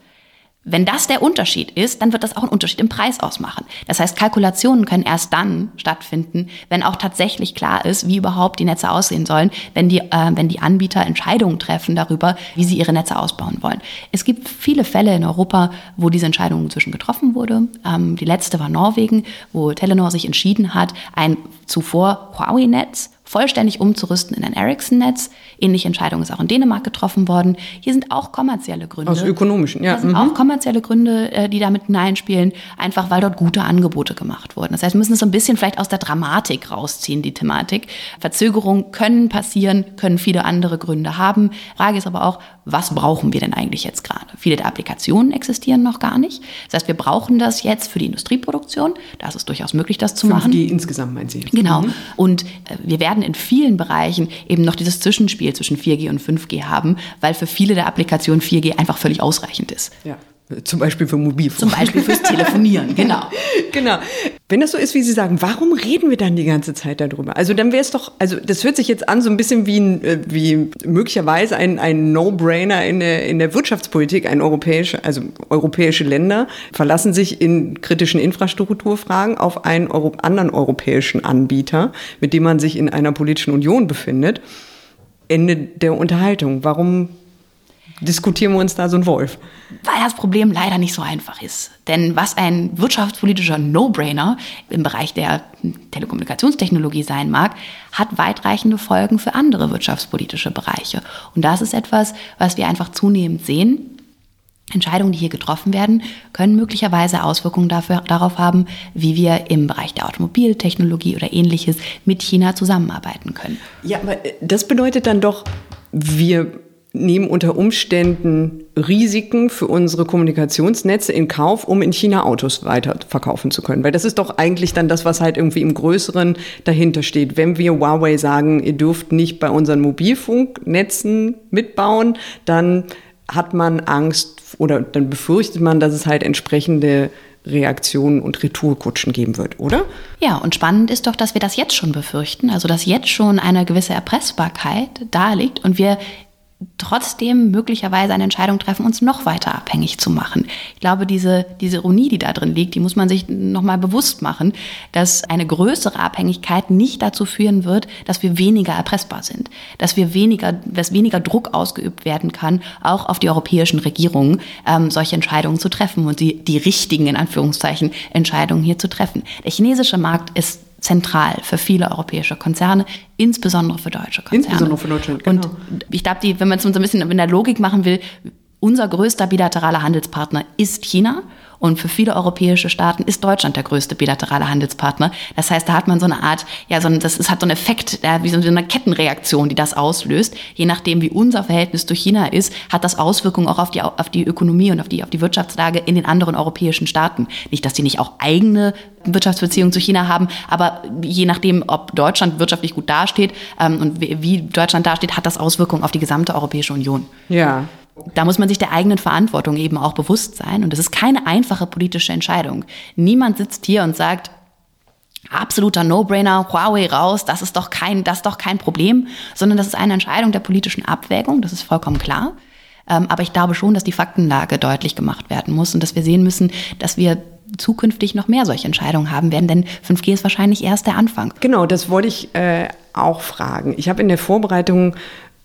Wenn das der Unterschied ist, dann wird das auch einen Unterschied im Preis ausmachen. Das heißt, Kalkulationen können erst dann stattfinden, wenn auch tatsächlich klar ist, wie überhaupt die Netze aussehen sollen, wenn die, äh, wenn die Anbieter Entscheidungen treffen darüber, wie sie ihre Netze ausbauen wollen. Es gibt viele Fälle in Europa, wo diese Entscheidung inzwischen getroffen wurde. Ähm, die letzte war Norwegen, wo Telenor sich entschieden hat, ein zuvor Huawei-Netz vollständig umzurüsten in ein Ericsson-Netz. Ähnliche Entscheidung ist auch in Dänemark getroffen worden. Hier sind auch kommerzielle Gründe. Aus ökonomischen, ja. Hier sind mhm. auch kommerzielle Gründe, äh, die damit hineinspielen, einfach weil dort gute Angebote gemacht wurden. Das heißt, wir müssen es so ein bisschen vielleicht aus der Dramatik rausziehen, die Thematik. Verzögerungen können passieren, können viele andere Gründe haben. Frage ist aber auch, was brauchen wir denn eigentlich jetzt gerade? Viele der Applikationen existieren noch gar nicht. Das heißt, wir brauchen das jetzt für die Industrieproduktion. Da ist es durchaus möglich, das zu 5G machen. insgesamt, meinen Sie? Genau. Mhm. Und äh, wir werden in vielen Bereichen eben noch dieses Zwischenspiel zwischen 4G und 5G haben, weil für viele der Applikationen 4G einfach völlig ausreichend ist. Ja. Zum Beispiel für Mobilfunk. Zum Beispiel fürs Telefonieren, [LAUGHS] genau. genau. Wenn das so ist, wie Sie sagen, warum reden wir dann die ganze Zeit darüber? Also dann wäre es doch, also das hört sich jetzt an so ein bisschen wie, äh, wie möglicherweise ein, ein No-Brainer in der, in der Wirtschaftspolitik. Ein europäische, also europäische Länder verlassen sich in kritischen Infrastrukturfragen auf einen Euro, anderen europäischen Anbieter, mit dem man sich in einer politischen Union befindet. Ende der Unterhaltung. Warum diskutieren wir uns da so ein Wolf? Weil das Problem leider nicht so einfach ist. Denn was ein wirtschaftspolitischer No-Brainer im Bereich der Telekommunikationstechnologie sein mag, hat weitreichende Folgen für andere wirtschaftspolitische Bereiche. Und das ist etwas, was wir einfach zunehmend sehen. Entscheidungen, die hier getroffen werden, können möglicherweise Auswirkungen dafür, darauf haben, wie wir im Bereich der Automobiltechnologie oder ähnliches mit China zusammenarbeiten können. Ja, aber das bedeutet dann doch, wir nehmen unter Umständen Risiken für unsere Kommunikationsnetze in Kauf, um in China Autos weiter verkaufen zu können. Weil das ist doch eigentlich dann das, was halt irgendwie im Größeren dahinter steht. Wenn wir Huawei sagen, ihr dürft nicht bei unseren Mobilfunknetzen mitbauen, dann hat man Angst oder dann befürchtet man, dass es halt entsprechende Reaktionen und Retourkutschen geben wird, oder? Ja, und spannend ist doch, dass wir das jetzt schon befürchten, also dass jetzt schon eine gewisse Erpressbarkeit da liegt und wir trotzdem möglicherweise eine Entscheidung treffen, uns noch weiter abhängig zu machen. Ich glaube, diese, diese Ironie, die da drin liegt, die muss man sich nochmal bewusst machen, dass eine größere Abhängigkeit nicht dazu führen wird, dass wir weniger erpressbar sind, dass wir weniger, dass weniger Druck ausgeübt werden kann, auch auf die europäischen Regierungen, ähm, solche Entscheidungen zu treffen und die, die richtigen, in Anführungszeichen, Entscheidungen hier zu treffen. Der chinesische Markt ist zentral für viele europäische Konzerne, insbesondere für deutsche Konzerne. Insbesondere für Deutschland, genau. Und ich glaube, wenn man es so ein bisschen in der Logik machen will, unser größter bilateraler Handelspartner ist China. Und für viele europäische Staaten ist Deutschland der größte bilaterale Handelspartner. Das heißt, da hat man so eine Art, ja, so ein, das ist, hat so einen Effekt, ja, wie so eine Kettenreaktion, die das auslöst. Je nachdem, wie unser Verhältnis zu China ist, hat das Auswirkungen auch auf die, auf die Ökonomie und auf die, auf die Wirtschaftslage in den anderen europäischen Staaten. Nicht, dass die nicht auch eigene Wirtschaftsbeziehungen zu China haben, aber je nachdem, ob Deutschland wirtschaftlich gut dasteht ähm, und wie, Deutschland dasteht, hat das Auswirkungen auf die gesamte Europäische Union. Ja, da muss man sich der eigenen Verantwortung eben auch bewusst sein. Und das ist keine einfache politische Entscheidung. Niemand sitzt hier und sagt, absoluter No-Brainer, Huawei raus, das ist doch kein, das ist doch kein Problem, sondern das ist eine Entscheidung der politischen Abwägung, das ist vollkommen klar. Ähm, aber ich glaube schon, dass die Faktenlage deutlich gemacht werden muss und dass wir sehen müssen, dass wir zukünftig noch mehr solche Entscheidungen haben werden, denn 5G ist wahrscheinlich erst der Anfang. Genau, das wollte ich äh, auch fragen. Ich habe in der Vorbereitung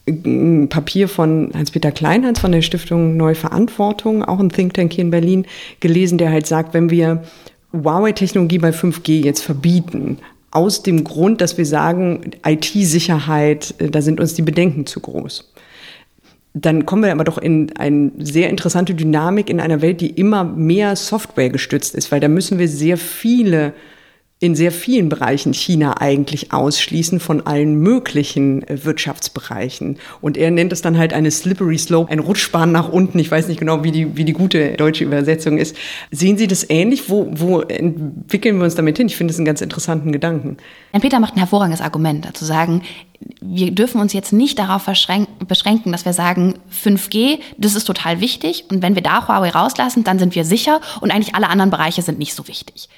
ein Papier von Hans-Peter Kleinhans von der Stiftung Neue Verantwortung, auch ein Think Tank hier in Berlin, gelesen, der halt sagt, wenn wir Huawei-Technologie bei 5G jetzt verbieten, aus dem Grund, dass wir sagen, IT-Sicherheit, äh, da sind uns die Bedenken zu groß. Dann kommen wir aber doch in eine sehr interessante Dynamik in einer Welt, die immer mehr Software gestützt ist, weil da müssen wir sehr viele in sehr vielen Bereichen China eigentlich ausschließen von allen möglichen äh, Wirtschaftsbereichen. Und er nennt es dann halt eine slippery slope, ein Rutschbahn nach unten. Ich weiß nicht genau, wie die, wie die gute deutsche Übersetzung ist. Sehen Sie das ähnlich? Wo, wo entwickeln wir uns damit hin? Ich finde es einen ganz interessanten Gedanken. Herr Peter macht ein hervorragendes Argument, dazu sagen, wir dürfen uns jetzt nicht darauf beschränken, dass wir sagen, 5G, das ist total wichtig. Und wenn wir da Huawei rauslassen, dann sind wir sicher und eigentlich alle anderen Bereiche sind nicht so wichtig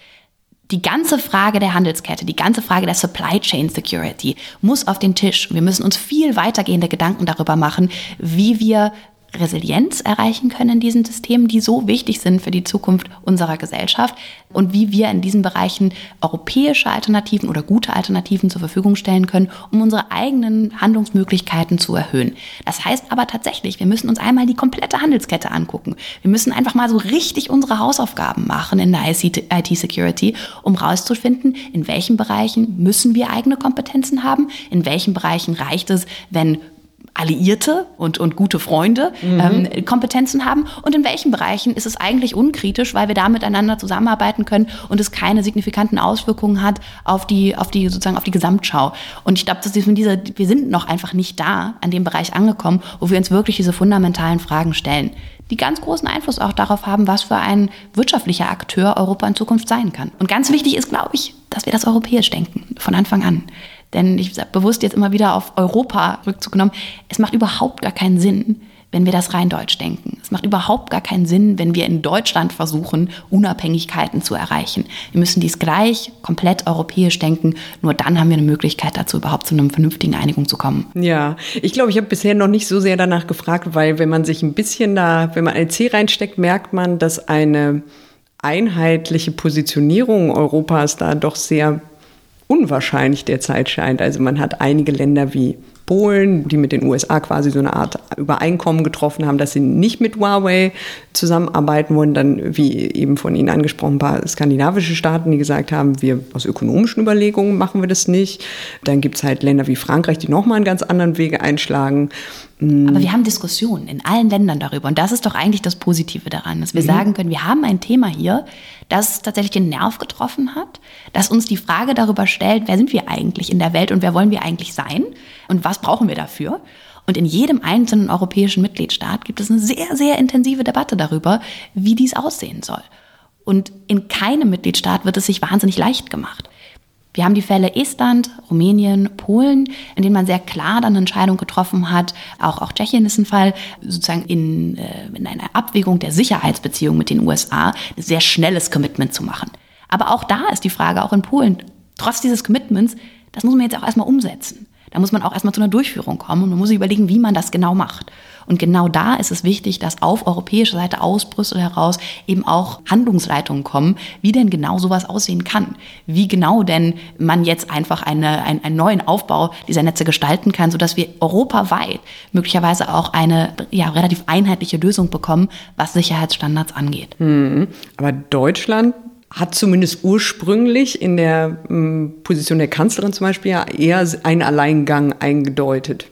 die ganze Frage der Handelskette, die ganze Frage der Supply Chain Security muss auf den Tisch. Wir müssen uns viel weitergehende Gedanken darüber machen, wie wir Resilienz erreichen können in diesen Systemen, die so wichtig sind für die Zukunft unserer Gesellschaft und wie wir in diesen Bereichen europäische Alternativen oder gute Alternativen zur Verfügung stellen können, um unsere eigenen Handlungsmöglichkeiten zu erhöhen. Das heißt aber tatsächlich, wir müssen uns einmal die komplette Handelskette angucken. Wir müssen einfach mal so richtig unsere Hausaufgaben machen in der IT-Security, um rauszufinden, in welchen Bereichen müssen wir eigene Kompetenzen haben, in welchen Bereichen reicht es, wenn Alliierte und, und gute Freunde mhm. ähm, Kompetenzen haben und in welchen Bereichen ist es eigentlich unkritisch, weil wir da miteinander zusammenarbeiten können und es keine signifikanten Auswirkungen hat auf die, auf die, sozusagen auf die Gesamtschau. Und ich glaube, dass wir, dieser, wir sind noch einfach nicht da an dem Bereich angekommen, wo wir uns wirklich diese fundamentalen Fragen stellen, die ganz großen Einfluss auch darauf haben, was für ein wirtschaftlicher Akteur Europa in Zukunft sein kann. Und ganz wichtig ist, glaube ich, dass wir das europäisch denken, von Anfang an. Denn ich habe bewusst jetzt immer wieder auf Europa Rückzug genommen. Es macht überhaupt gar keinen Sinn, wenn wir das rein deutsch denken. Es macht überhaupt gar keinen Sinn, wenn wir in Deutschland versuchen, Unabhängigkeiten zu erreichen. Wir müssen dies gleich komplett europäisch denken. Nur dann haben wir eine Möglichkeit dazu, überhaupt zu einer vernünftigen Einigung zu kommen. Ja, ich glaube, ich habe bisher noch nicht so sehr danach gefragt, weil wenn man sich ein bisschen da, wenn man ein C reinsteckt, merkt man, dass eine einheitliche Positionierung Europas da doch sehr unwahrscheinlich derzeit scheint. Also man hat einige Länder wie Polen, die mit den USA quasi so eine Art Übereinkommen getroffen haben, dass sie nicht mit Huawei zusammenarbeiten wollen. Dann, wie eben von Ihnen angesprochen, ein paar skandinavische Staaten, die gesagt haben, wir aus ökonomischen Überlegungen machen wir das nicht. Dann gibt es halt Länder wie Frankreich, die nochmal einen ganz anderen Wege einschlagen. Aber wir haben Diskussionen in allen Ländern darüber. Und das ist doch eigentlich das Positive daran, dass wir mhm. sagen können, wir haben ein Thema hier, das tatsächlich den Nerv getroffen hat, das uns die Frage darüber stellt, wer sind wir eigentlich in der Welt und wer wollen wir eigentlich sein und was brauchen wir dafür. Und in jedem einzelnen europäischen Mitgliedstaat gibt es eine sehr, sehr intensive Debatte darüber, wie dies aussehen soll. Und in keinem Mitgliedstaat wird es sich wahnsinnig leicht gemacht. Wir haben die Fälle Estland, Rumänien, Polen, in denen man sehr klar dann eine Entscheidung getroffen hat. Auch, auch Tschechien ist ein Fall, sozusagen in, äh, in einer Abwägung der Sicherheitsbeziehung mit den USA ein sehr schnelles Commitment zu machen. Aber auch da ist die Frage, auch in Polen, trotz dieses Commitments, das muss man jetzt auch erstmal umsetzen. Da muss man auch erstmal zu einer Durchführung kommen und man muss sich überlegen, wie man das genau macht. Und genau da ist es wichtig, dass auf europäischer Seite aus Brüssel heraus eben auch Handlungsleitungen kommen, wie denn genau sowas aussehen kann. Wie genau denn man jetzt einfach eine, ein, einen neuen Aufbau dieser Netze gestalten kann, sodass wir europaweit möglicherweise auch eine ja, relativ einheitliche Lösung bekommen, was Sicherheitsstandards angeht. Mhm. Aber Deutschland hat zumindest ursprünglich in der ähm, Position der Kanzlerin zum Beispiel ja eher einen Alleingang eingedeutet,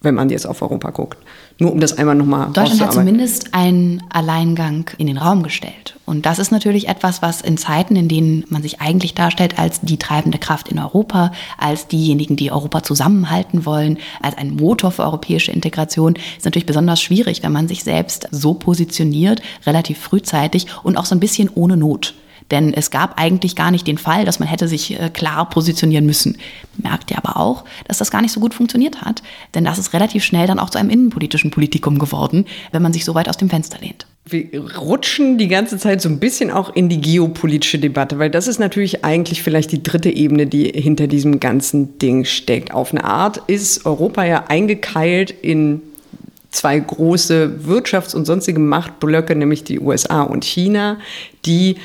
wenn man jetzt auf Europa guckt. Nur um das einmal nochmal Deutschland hat zumindest einen Alleingang in den Raum gestellt. Und das ist natürlich etwas, was in Zeiten, in denen man sich eigentlich darstellt als die treibende Kraft in Europa, als diejenigen, die Europa zusammenhalten wollen, als ein Motor für europäische Integration, ist natürlich besonders schwierig, wenn man sich selbst so positioniert, relativ frühzeitig und auch so ein bisschen ohne Not. Denn es gab eigentlich gar nicht den Fall, dass man hätte sich äh, klar positionieren müssen. Merkt ihr aber auch, dass das gar nicht so gut funktioniert hat. Denn das ist relativ schnell dann auch zu einem innenpolitischen Politikum geworden, wenn man sich so weit aus dem Fenster lehnt. Wir rutschen die ganze Zeit so ein bisschen auch in die geopolitische Debatte, weil das ist natürlich eigentlich vielleicht die dritte Ebene, die hinter diesem ganzen Ding steckt. Auf eine Art ist Europa ja eingekeilt in zwei große Wirtschafts- und sonstige Machtblöcke, nämlich die USA und China, die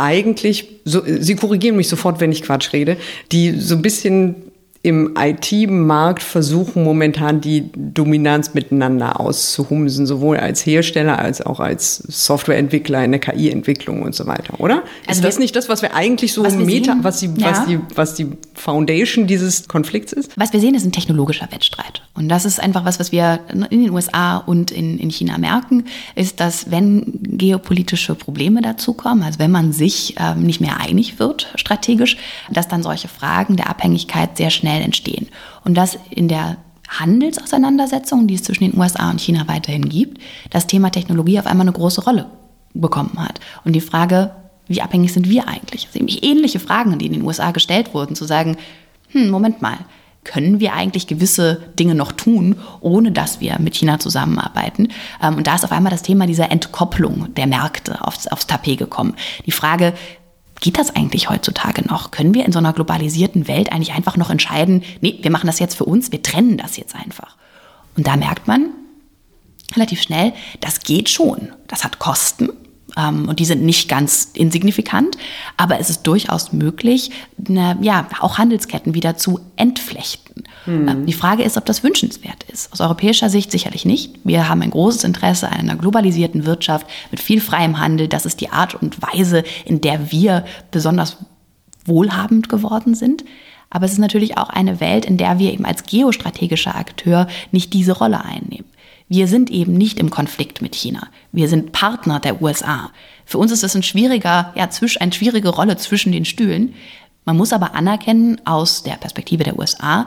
eigentlich, so, Sie korrigieren mich sofort, wenn ich Quatsch rede, die so ein bisschen im IT-Markt versuchen momentan die Dominanz miteinander auszuhumsen, sowohl als Hersteller als auch als Softwareentwickler in der KI-Entwicklung und so weiter, oder? Also ist das nicht das, was wir eigentlich so was Meta, sehen, was, die, ja. was, die, was die Foundation dieses Konflikts ist? Was wir sehen, ist ein technologischer Wettstreit. Und das ist einfach was, was wir in den USA und in, in China merken, ist, dass wenn geopolitische Probleme dazukommen, also wenn man sich ähm, nicht mehr einig wird strategisch, dass dann solche Fragen der Abhängigkeit sehr schnell schnell entstehen. Und dass in der Handelsauseinandersetzung, die es zwischen den USA und China weiterhin gibt, das Thema Technologie auf einmal eine große Rolle bekommen hat. Und die Frage, wie abhängig sind wir eigentlich? Das sind nämlich ähnliche Fragen, die in den USA gestellt wurden, zu sagen, hm, Moment mal, können wir eigentlich gewisse Dinge noch tun, ohne dass wir mit China zusammenarbeiten? Ähm, und da ist auf einmal das Thema dieser Entkopplung der Märkte aufs, aufs Tapet gekommen. Die Frage, Geht das eigentlich heutzutage noch? Können wir in so einer globalisierten Welt eigentlich einfach noch entscheiden, nee, wir machen das jetzt für uns, wir trennen das jetzt einfach? Und da merkt man, relativ schnell, das geht schon. Das hat Kosten. Ähm, und die sind nicht ganz insignifikant, aber es ist durchaus möglich, eine, ja, auch Handelsketten wieder zu entflechten. Mhm. die Frage ist, ob das wünschenswert ist. Aus europäischer Sicht sicherlich nicht. Wir haben ein großes Interesse an einer globalisierten Wirtschaft mit viel freiem Handel. Das ist die Art und Weise, in der wir besonders wohlhabend geworden sind. Aber es ist natürlich auch eine Welt, in der wir eben als geostrategischer Akteur nicht diese Rolle einnehmen. Wir sind eben nicht im Konflikt mit China. Wir sind Partner der USA. Für uns ist es ein schwieriger, ja, zwisch, eine schwierige Rolle zwischen den Stühlen. Man muss aber anerkennen, aus der Perspektive der USA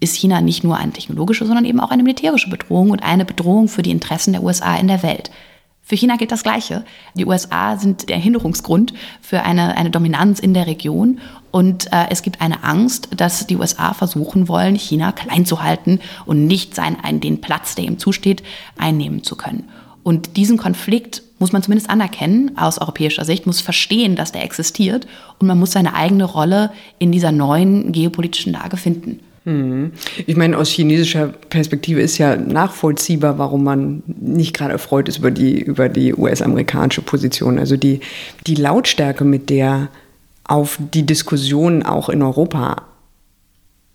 ist China nicht nur eine technologische, sondern eben auch eine militärische Bedrohung und eine Bedrohung für die Interessen der USA in der Welt. Für China gilt das Gleiche. Die USA sind der Hinderungsgrund für eine, eine Dominanz in der Region. Und äh, es gibt eine Angst, dass die USA versuchen wollen, China klein zu halten und nicht sein, einen, den Platz, der ihm zusteht, einnehmen zu können. Und diesen Konflikt muss man zumindest anerkennen, aus europäischer Sicht, muss verstehen, dass der existiert und man muss seine eigene Rolle in dieser neuen geopolitischen Lage finden. Hm. Ich meine, aus chinesischer Perspektive ist ja nachvollziehbar, warum man nicht gerade erfreut ist über die, über die US-amerikanische Position. Also die, die Lautstärke, mit der auf die Diskussion auch in Europa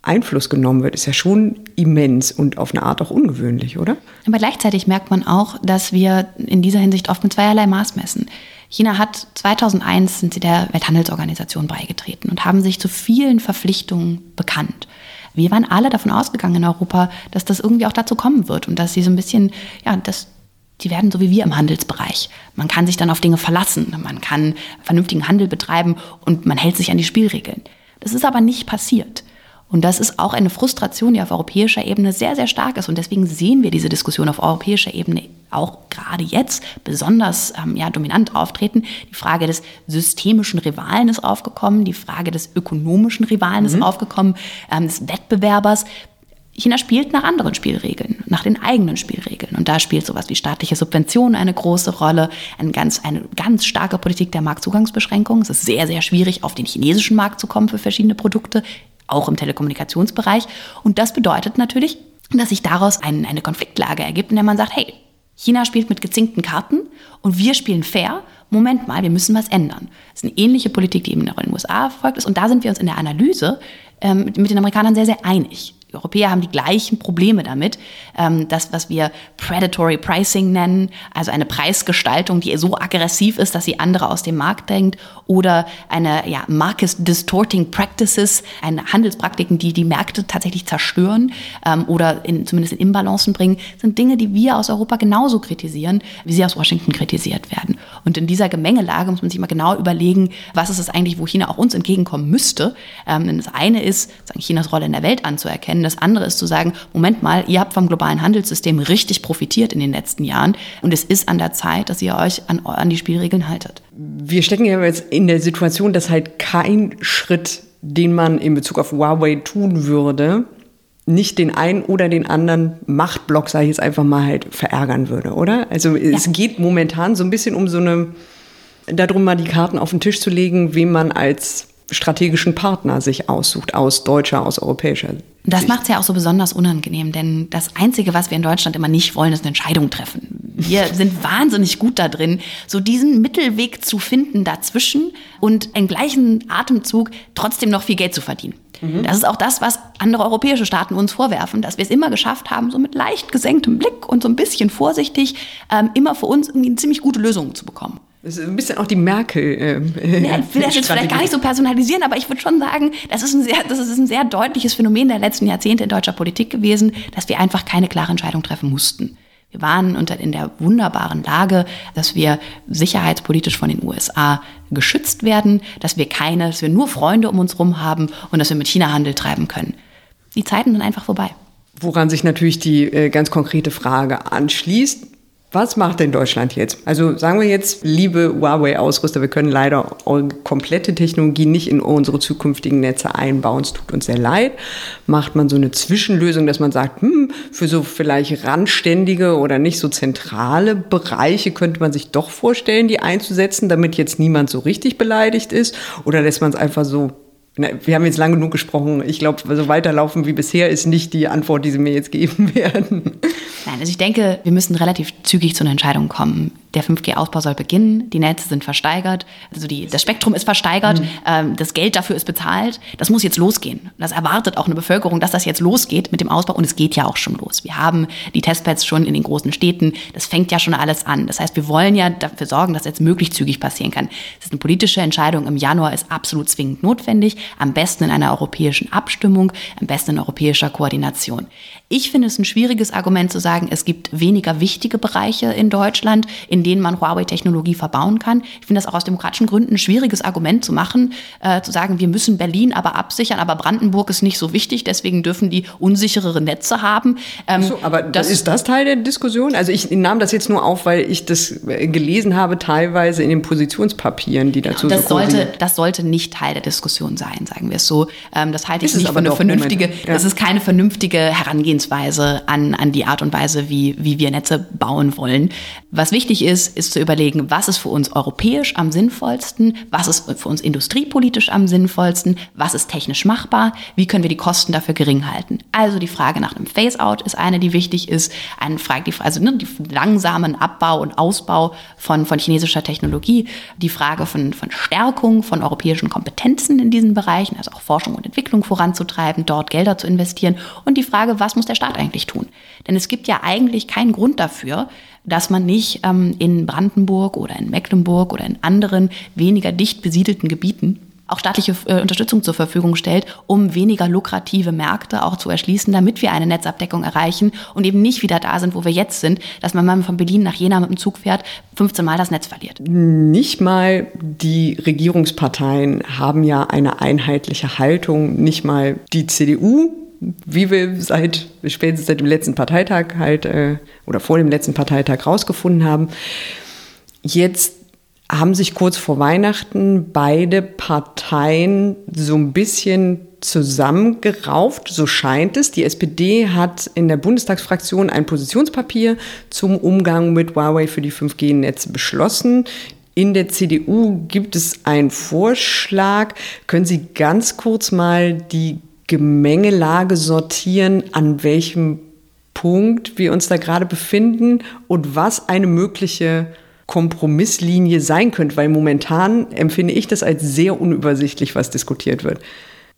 Einfluss genommen wird, ist ja schon immens und auf eine Art auch ungewöhnlich, oder? Aber gleichzeitig merkt man auch, dass wir in dieser Hinsicht oft mit zweierlei Maß messen. China hat 2001 sind sie der Welthandelsorganisation beigetreten und haben sich zu vielen Verpflichtungen bekannt. Wir waren alle davon ausgegangen in Europa, dass das irgendwie auch dazu kommen wird und dass sie so ein bisschen, ja, das, die werden so wie wir im Handelsbereich. Man kann sich dann auf Dinge verlassen, man kann vernünftigen Handel betreiben und man hält sich an die Spielregeln. Das ist aber nicht passiert. Und das ist auch eine Frustration, die auf europäischer Ebene sehr, sehr stark ist. Und deswegen sehen wir diese Diskussion auf europäischer Ebene auch gerade jetzt besonders ähm, ja, dominant auftreten. Die Frage des systemischen Rivalen ist aufgekommen, die Frage des ökonomischen Rivalen mhm. ist aufgekommen, ähm, des Wettbewerbers. China spielt nach anderen Spielregeln, nach den eigenen Spielregeln. Und da spielt sowas wie staatliche Subventionen eine große Rolle, eine ganz, eine ganz starke Politik der Marktzugangsbeschränkung. Es ist sehr, sehr schwierig, auf den chinesischen Markt zu kommen für verschiedene Produkte auch im Telekommunikationsbereich. Und das bedeutet natürlich, dass sich daraus ein, eine Konfliktlage ergibt, in der man sagt, hey, China spielt mit gezinkten Karten und wir spielen fair. Moment mal, wir müssen was ändern. Das ist eine ähnliche Politik, die eben in den USA erfolgt ist. Und da sind wir uns in der Analyse ähm, mit den Amerikanern sehr, sehr einig. Europäer haben die gleichen Probleme damit. Ähm, das, was wir Predatory Pricing nennen, also eine Preisgestaltung, die so aggressiv ist, dass sie andere aus dem Markt drängt, oder eine ja, Market Distorting Practices, eine Handelspraktiken, die die Märkte tatsächlich zerstören ähm, oder in, zumindest in Imbalancen bringen, sind Dinge, die wir aus Europa genauso kritisieren, wie sie aus Washington kritisiert werden. Und in dieser Gemengelage muss man sich mal genau überlegen, was ist es eigentlich, wo China auch uns entgegenkommen müsste. Ähm, denn das eine ist, Chinas Rolle in der Welt anzuerkennen, das andere ist zu sagen, Moment mal, ihr habt vom globalen Handelssystem richtig profitiert in den letzten Jahren und es ist an der Zeit, dass ihr euch an, an die Spielregeln haltet. Wir stecken ja jetzt in der Situation, dass halt kein Schritt, den man in Bezug auf Huawei tun würde, nicht den einen oder den anderen Machtblock, sage ich jetzt einfach mal, halt verärgern würde, oder? Also ja. es geht momentan so ein bisschen um so eine, darum mal die Karten auf den Tisch zu legen, wem man als strategischen Partner sich aussucht, aus deutscher, aus europäischer Sicht. Das macht es ja auch so besonders unangenehm, denn das Einzige, was wir in Deutschland immer nicht wollen, ist eine Entscheidung treffen. Wir [LAUGHS] sind wahnsinnig gut da drin, so diesen Mittelweg zu finden dazwischen und im gleichen Atemzug trotzdem noch viel Geld zu verdienen. Mhm. Das ist auch das, was andere europäische Staaten uns vorwerfen, dass wir es immer geschafft haben, so mit leicht gesenktem Blick und so ein bisschen vorsichtig ähm, immer für uns irgendwie eine ziemlich gute Lösung zu bekommen. Das ist ein bisschen auch die Merkel. Äh, nee, ich will das jetzt vielleicht gar nicht so personalisieren, aber ich würde schon sagen, das ist, ein sehr, das ist ein sehr deutliches Phänomen der letzten Jahrzehnte in deutscher Politik gewesen, dass wir einfach keine klare Entscheidung treffen mussten. Wir waren unter, in der wunderbaren Lage, dass wir sicherheitspolitisch von den USA geschützt werden, dass wir keine, dass wir nur Freunde um uns herum haben und dass wir mit China Handel treiben können. Die Zeiten sind einfach vorbei. Woran sich natürlich die äh, ganz konkrete Frage anschließt, was macht denn Deutschland jetzt? Also sagen wir jetzt, liebe Huawei-Ausrüster, wir können leider eure komplette Technologie nicht in unsere zukünftigen Netze einbauen. Es tut uns sehr leid. Macht man so eine Zwischenlösung, dass man sagt, hm, für so vielleicht randständige oder nicht so zentrale Bereiche könnte man sich doch vorstellen, die einzusetzen, damit jetzt niemand so richtig beleidigt ist? Oder lässt man es einfach so wir haben jetzt lang genug gesprochen. Ich glaube, so weiterlaufen wie bisher ist nicht die Antwort, die Sie mir jetzt geben [LAUGHS] werden. Nein, also ich denke, wir müssen relativ zügig zu einer Entscheidung kommen. Der 5G-Ausbau soll beginnen, die Netze sind versteigert, also die, das Spektrum ist versteigert, mhm. ähm, das Geld dafür ist bezahlt. Das muss jetzt losgehen. Das erwartet auch eine Bevölkerung, dass das jetzt losgeht mit dem Ausbau und es geht ja auch schon los. Wir haben die Testpads schon in den großen Städten, das fängt ja schon alles an. Das heißt, wir wollen ja dafür sorgen, dass jetzt möglichst zügig passieren kann. Das ist eine politische Entscheidung im Januar, ist absolut zwingend notwendig, am besten in einer europäischen Abstimmung, am besten in europäischer Koordination. Ich finde es ein schwieriges Argument zu sagen, es gibt weniger wichtige Bereiche in Deutschland, in denen man Huawei-Technologie verbauen kann. Ich finde das auch aus demokratischen Gründen ein schwieriges Argument zu machen, äh, zu sagen, wir müssen Berlin aber absichern, aber Brandenburg ist nicht so wichtig, deswegen dürfen die unsicherere Netze haben. Ähm, so, aber das, ist das Teil der Diskussion? Also ich nahm das jetzt nur auf, weil ich das äh, gelesen habe, teilweise in den Positionspapieren, die dazu genau, das so sollte, Das sollte nicht Teil der Diskussion sein, sagen wir es so. Ähm, das halte ich ist nicht für eine vernünftige, ja. das ist keine vernünftige Herangehensweise an, an die Art und Weise, wie, wie wir Netze bauen wollen. Was wichtig ist, ist zu überlegen, was ist für uns europäisch am sinnvollsten, was ist für uns industriepolitisch am sinnvollsten, was ist technisch machbar, wie können wir die Kosten dafür gering halten. Also die Frage nach einem Phase-out ist eine, die wichtig ist. Eine Frage, die, also ne, die langsamen Abbau und Ausbau von, von chinesischer Technologie, die Frage von, von Stärkung von europäischen Kompetenzen in diesen Bereichen, also auch Forschung und Entwicklung voranzutreiben, dort Gelder zu investieren und die Frage, was muss der Staat eigentlich tun? Denn es gibt ja eigentlich keinen Grund dafür, dass man nicht ähm, in Brandenburg oder in Mecklenburg oder in anderen weniger dicht besiedelten Gebieten auch staatliche äh, Unterstützung zur Verfügung stellt, um weniger lukrative Märkte auch zu erschließen, damit wir eine Netzabdeckung erreichen und eben nicht wieder da sind, wo wir jetzt sind, dass man mal von Berlin nach Jena mit dem Zug fährt, 15 Mal das Netz verliert. Nicht mal die Regierungsparteien haben ja eine einheitliche Haltung, nicht mal die CDU wie wir seit spätestens seit dem letzten Parteitag halt äh, oder vor dem letzten Parteitag rausgefunden haben. Jetzt haben sich kurz vor Weihnachten beide Parteien so ein bisschen zusammengerauft, so scheint es. Die SPD hat in der Bundestagsfraktion ein Positionspapier zum Umgang mit Huawei für die 5G-Netze beschlossen. In der CDU gibt es einen Vorschlag. Können Sie ganz kurz mal die Gemengelage sortieren, an welchem Punkt wir uns da gerade befinden und was eine mögliche Kompromisslinie sein könnte, weil momentan empfinde ich das als sehr unübersichtlich, was diskutiert wird.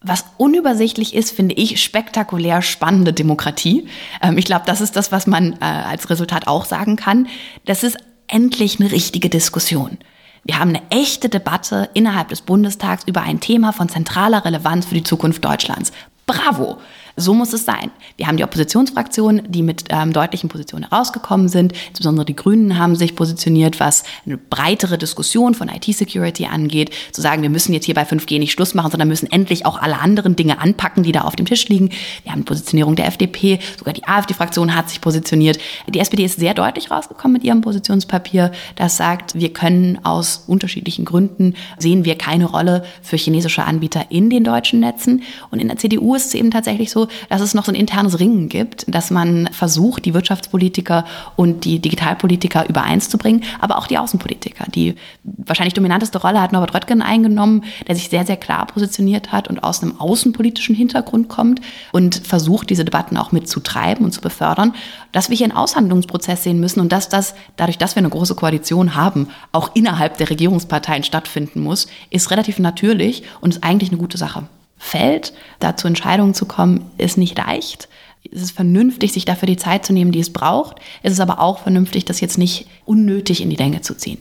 Was unübersichtlich ist, finde ich spektakulär spannende Demokratie. Ähm, ich glaube, das ist das, was man äh, als Resultat auch sagen kann. Das ist endlich eine richtige Diskussion. Wir haben eine echte Debatte innerhalb des Bundestags über ein Thema von zentraler Relevanz für die Zukunft Deutschlands. Bravo! So muss es sein. Wir haben die Oppositionsfraktionen, die mit ähm, deutlichen Positionen herausgekommen sind. Insbesondere die Grünen haben sich positioniert, was eine breitere Diskussion von IT-Security angeht. Zu sagen, wir müssen jetzt hier bei 5G nicht Schluss machen, sondern müssen endlich auch alle anderen Dinge anpacken, die da auf dem Tisch liegen. Wir haben die Positionierung der FDP, sogar die AfD-Fraktion hat sich positioniert. Die SPD ist sehr deutlich rausgekommen mit ihrem Positionspapier, das sagt, wir können aus unterschiedlichen Gründen sehen wir keine Rolle für chinesische Anbieter in den deutschen Netzen. Und in der CDU ist es eben tatsächlich so, dass es noch so ein internes Ringen gibt, dass man versucht, die Wirtschaftspolitiker und die Digitalpolitiker übereinzubringen, aber auch die Außenpolitiker. Die wahrscheinlich dominanteste Rolle hat Norbert Röttgen eingenommen, der sich sehr, sehr klar positioniert hat und aus einem außenpolitischen Hintergrund kommt und versucht, diese Debatten auch mitzutreiben und zu befördern, dass wir hier einen Aushandlungsprozess sehen müssen und dass das, dadurch, dass wir eine große Koalition haben, auch innerhalb der Regierungsparteien stattfinden muss, ist relativ natürlich und ist eigentlich eine gute Sache fällt, da zu Entscheidungen zu kommen, ist nicht leicht. Es ist vernünftig, sich dafür die Zeit zu nehmen, die es braucht. Es ist aber auch vernünftig, das jetzt nicht unnötig in die Länge zu ziehen.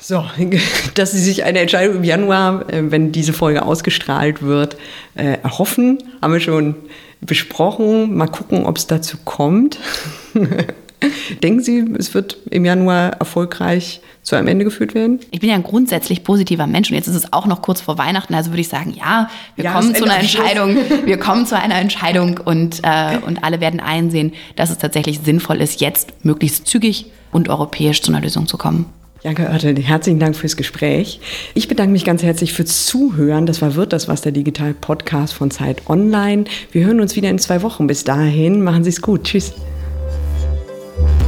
So, [LAUGHS] dass Sie sich eine Entscheidung im Januar, äh, wenn diese Folge ausgestrahlt wird, äh, erhoffen, haben wir schon besprochen. Mal gucken, ob es dazu kommt. [LAUGHS] [LAUGHS] Denken Sie, es wird im Januar erfolgreich zu einem Ende geführt werden? Ich bin ja ein grundsätzlich positiver Mensch und jetzt ist es auch noch kurz vor Weihnachten, also würde ich sagen, ja, wir ja, kommen zu einer Entscheidung, [LAUGHS] wir kommen zu einer Entscheidung und, äh, und alle werden einsehen, dass es tatsächlich sinnvoll ist, jetzt möglichst zügig und europäisch zu einer Lösung zu kommen. Janke Oertel, herzlichen Dank fürs Gespräch. Ich bedanke mich ganz herzlich fürs Zuhören. Das war Wird das was, der Digital Podcast von Zeit Online. Wir hören uns wieder in zwei Wochen. Bis dahin, machen Sie es gut. Tschüss. Thank you.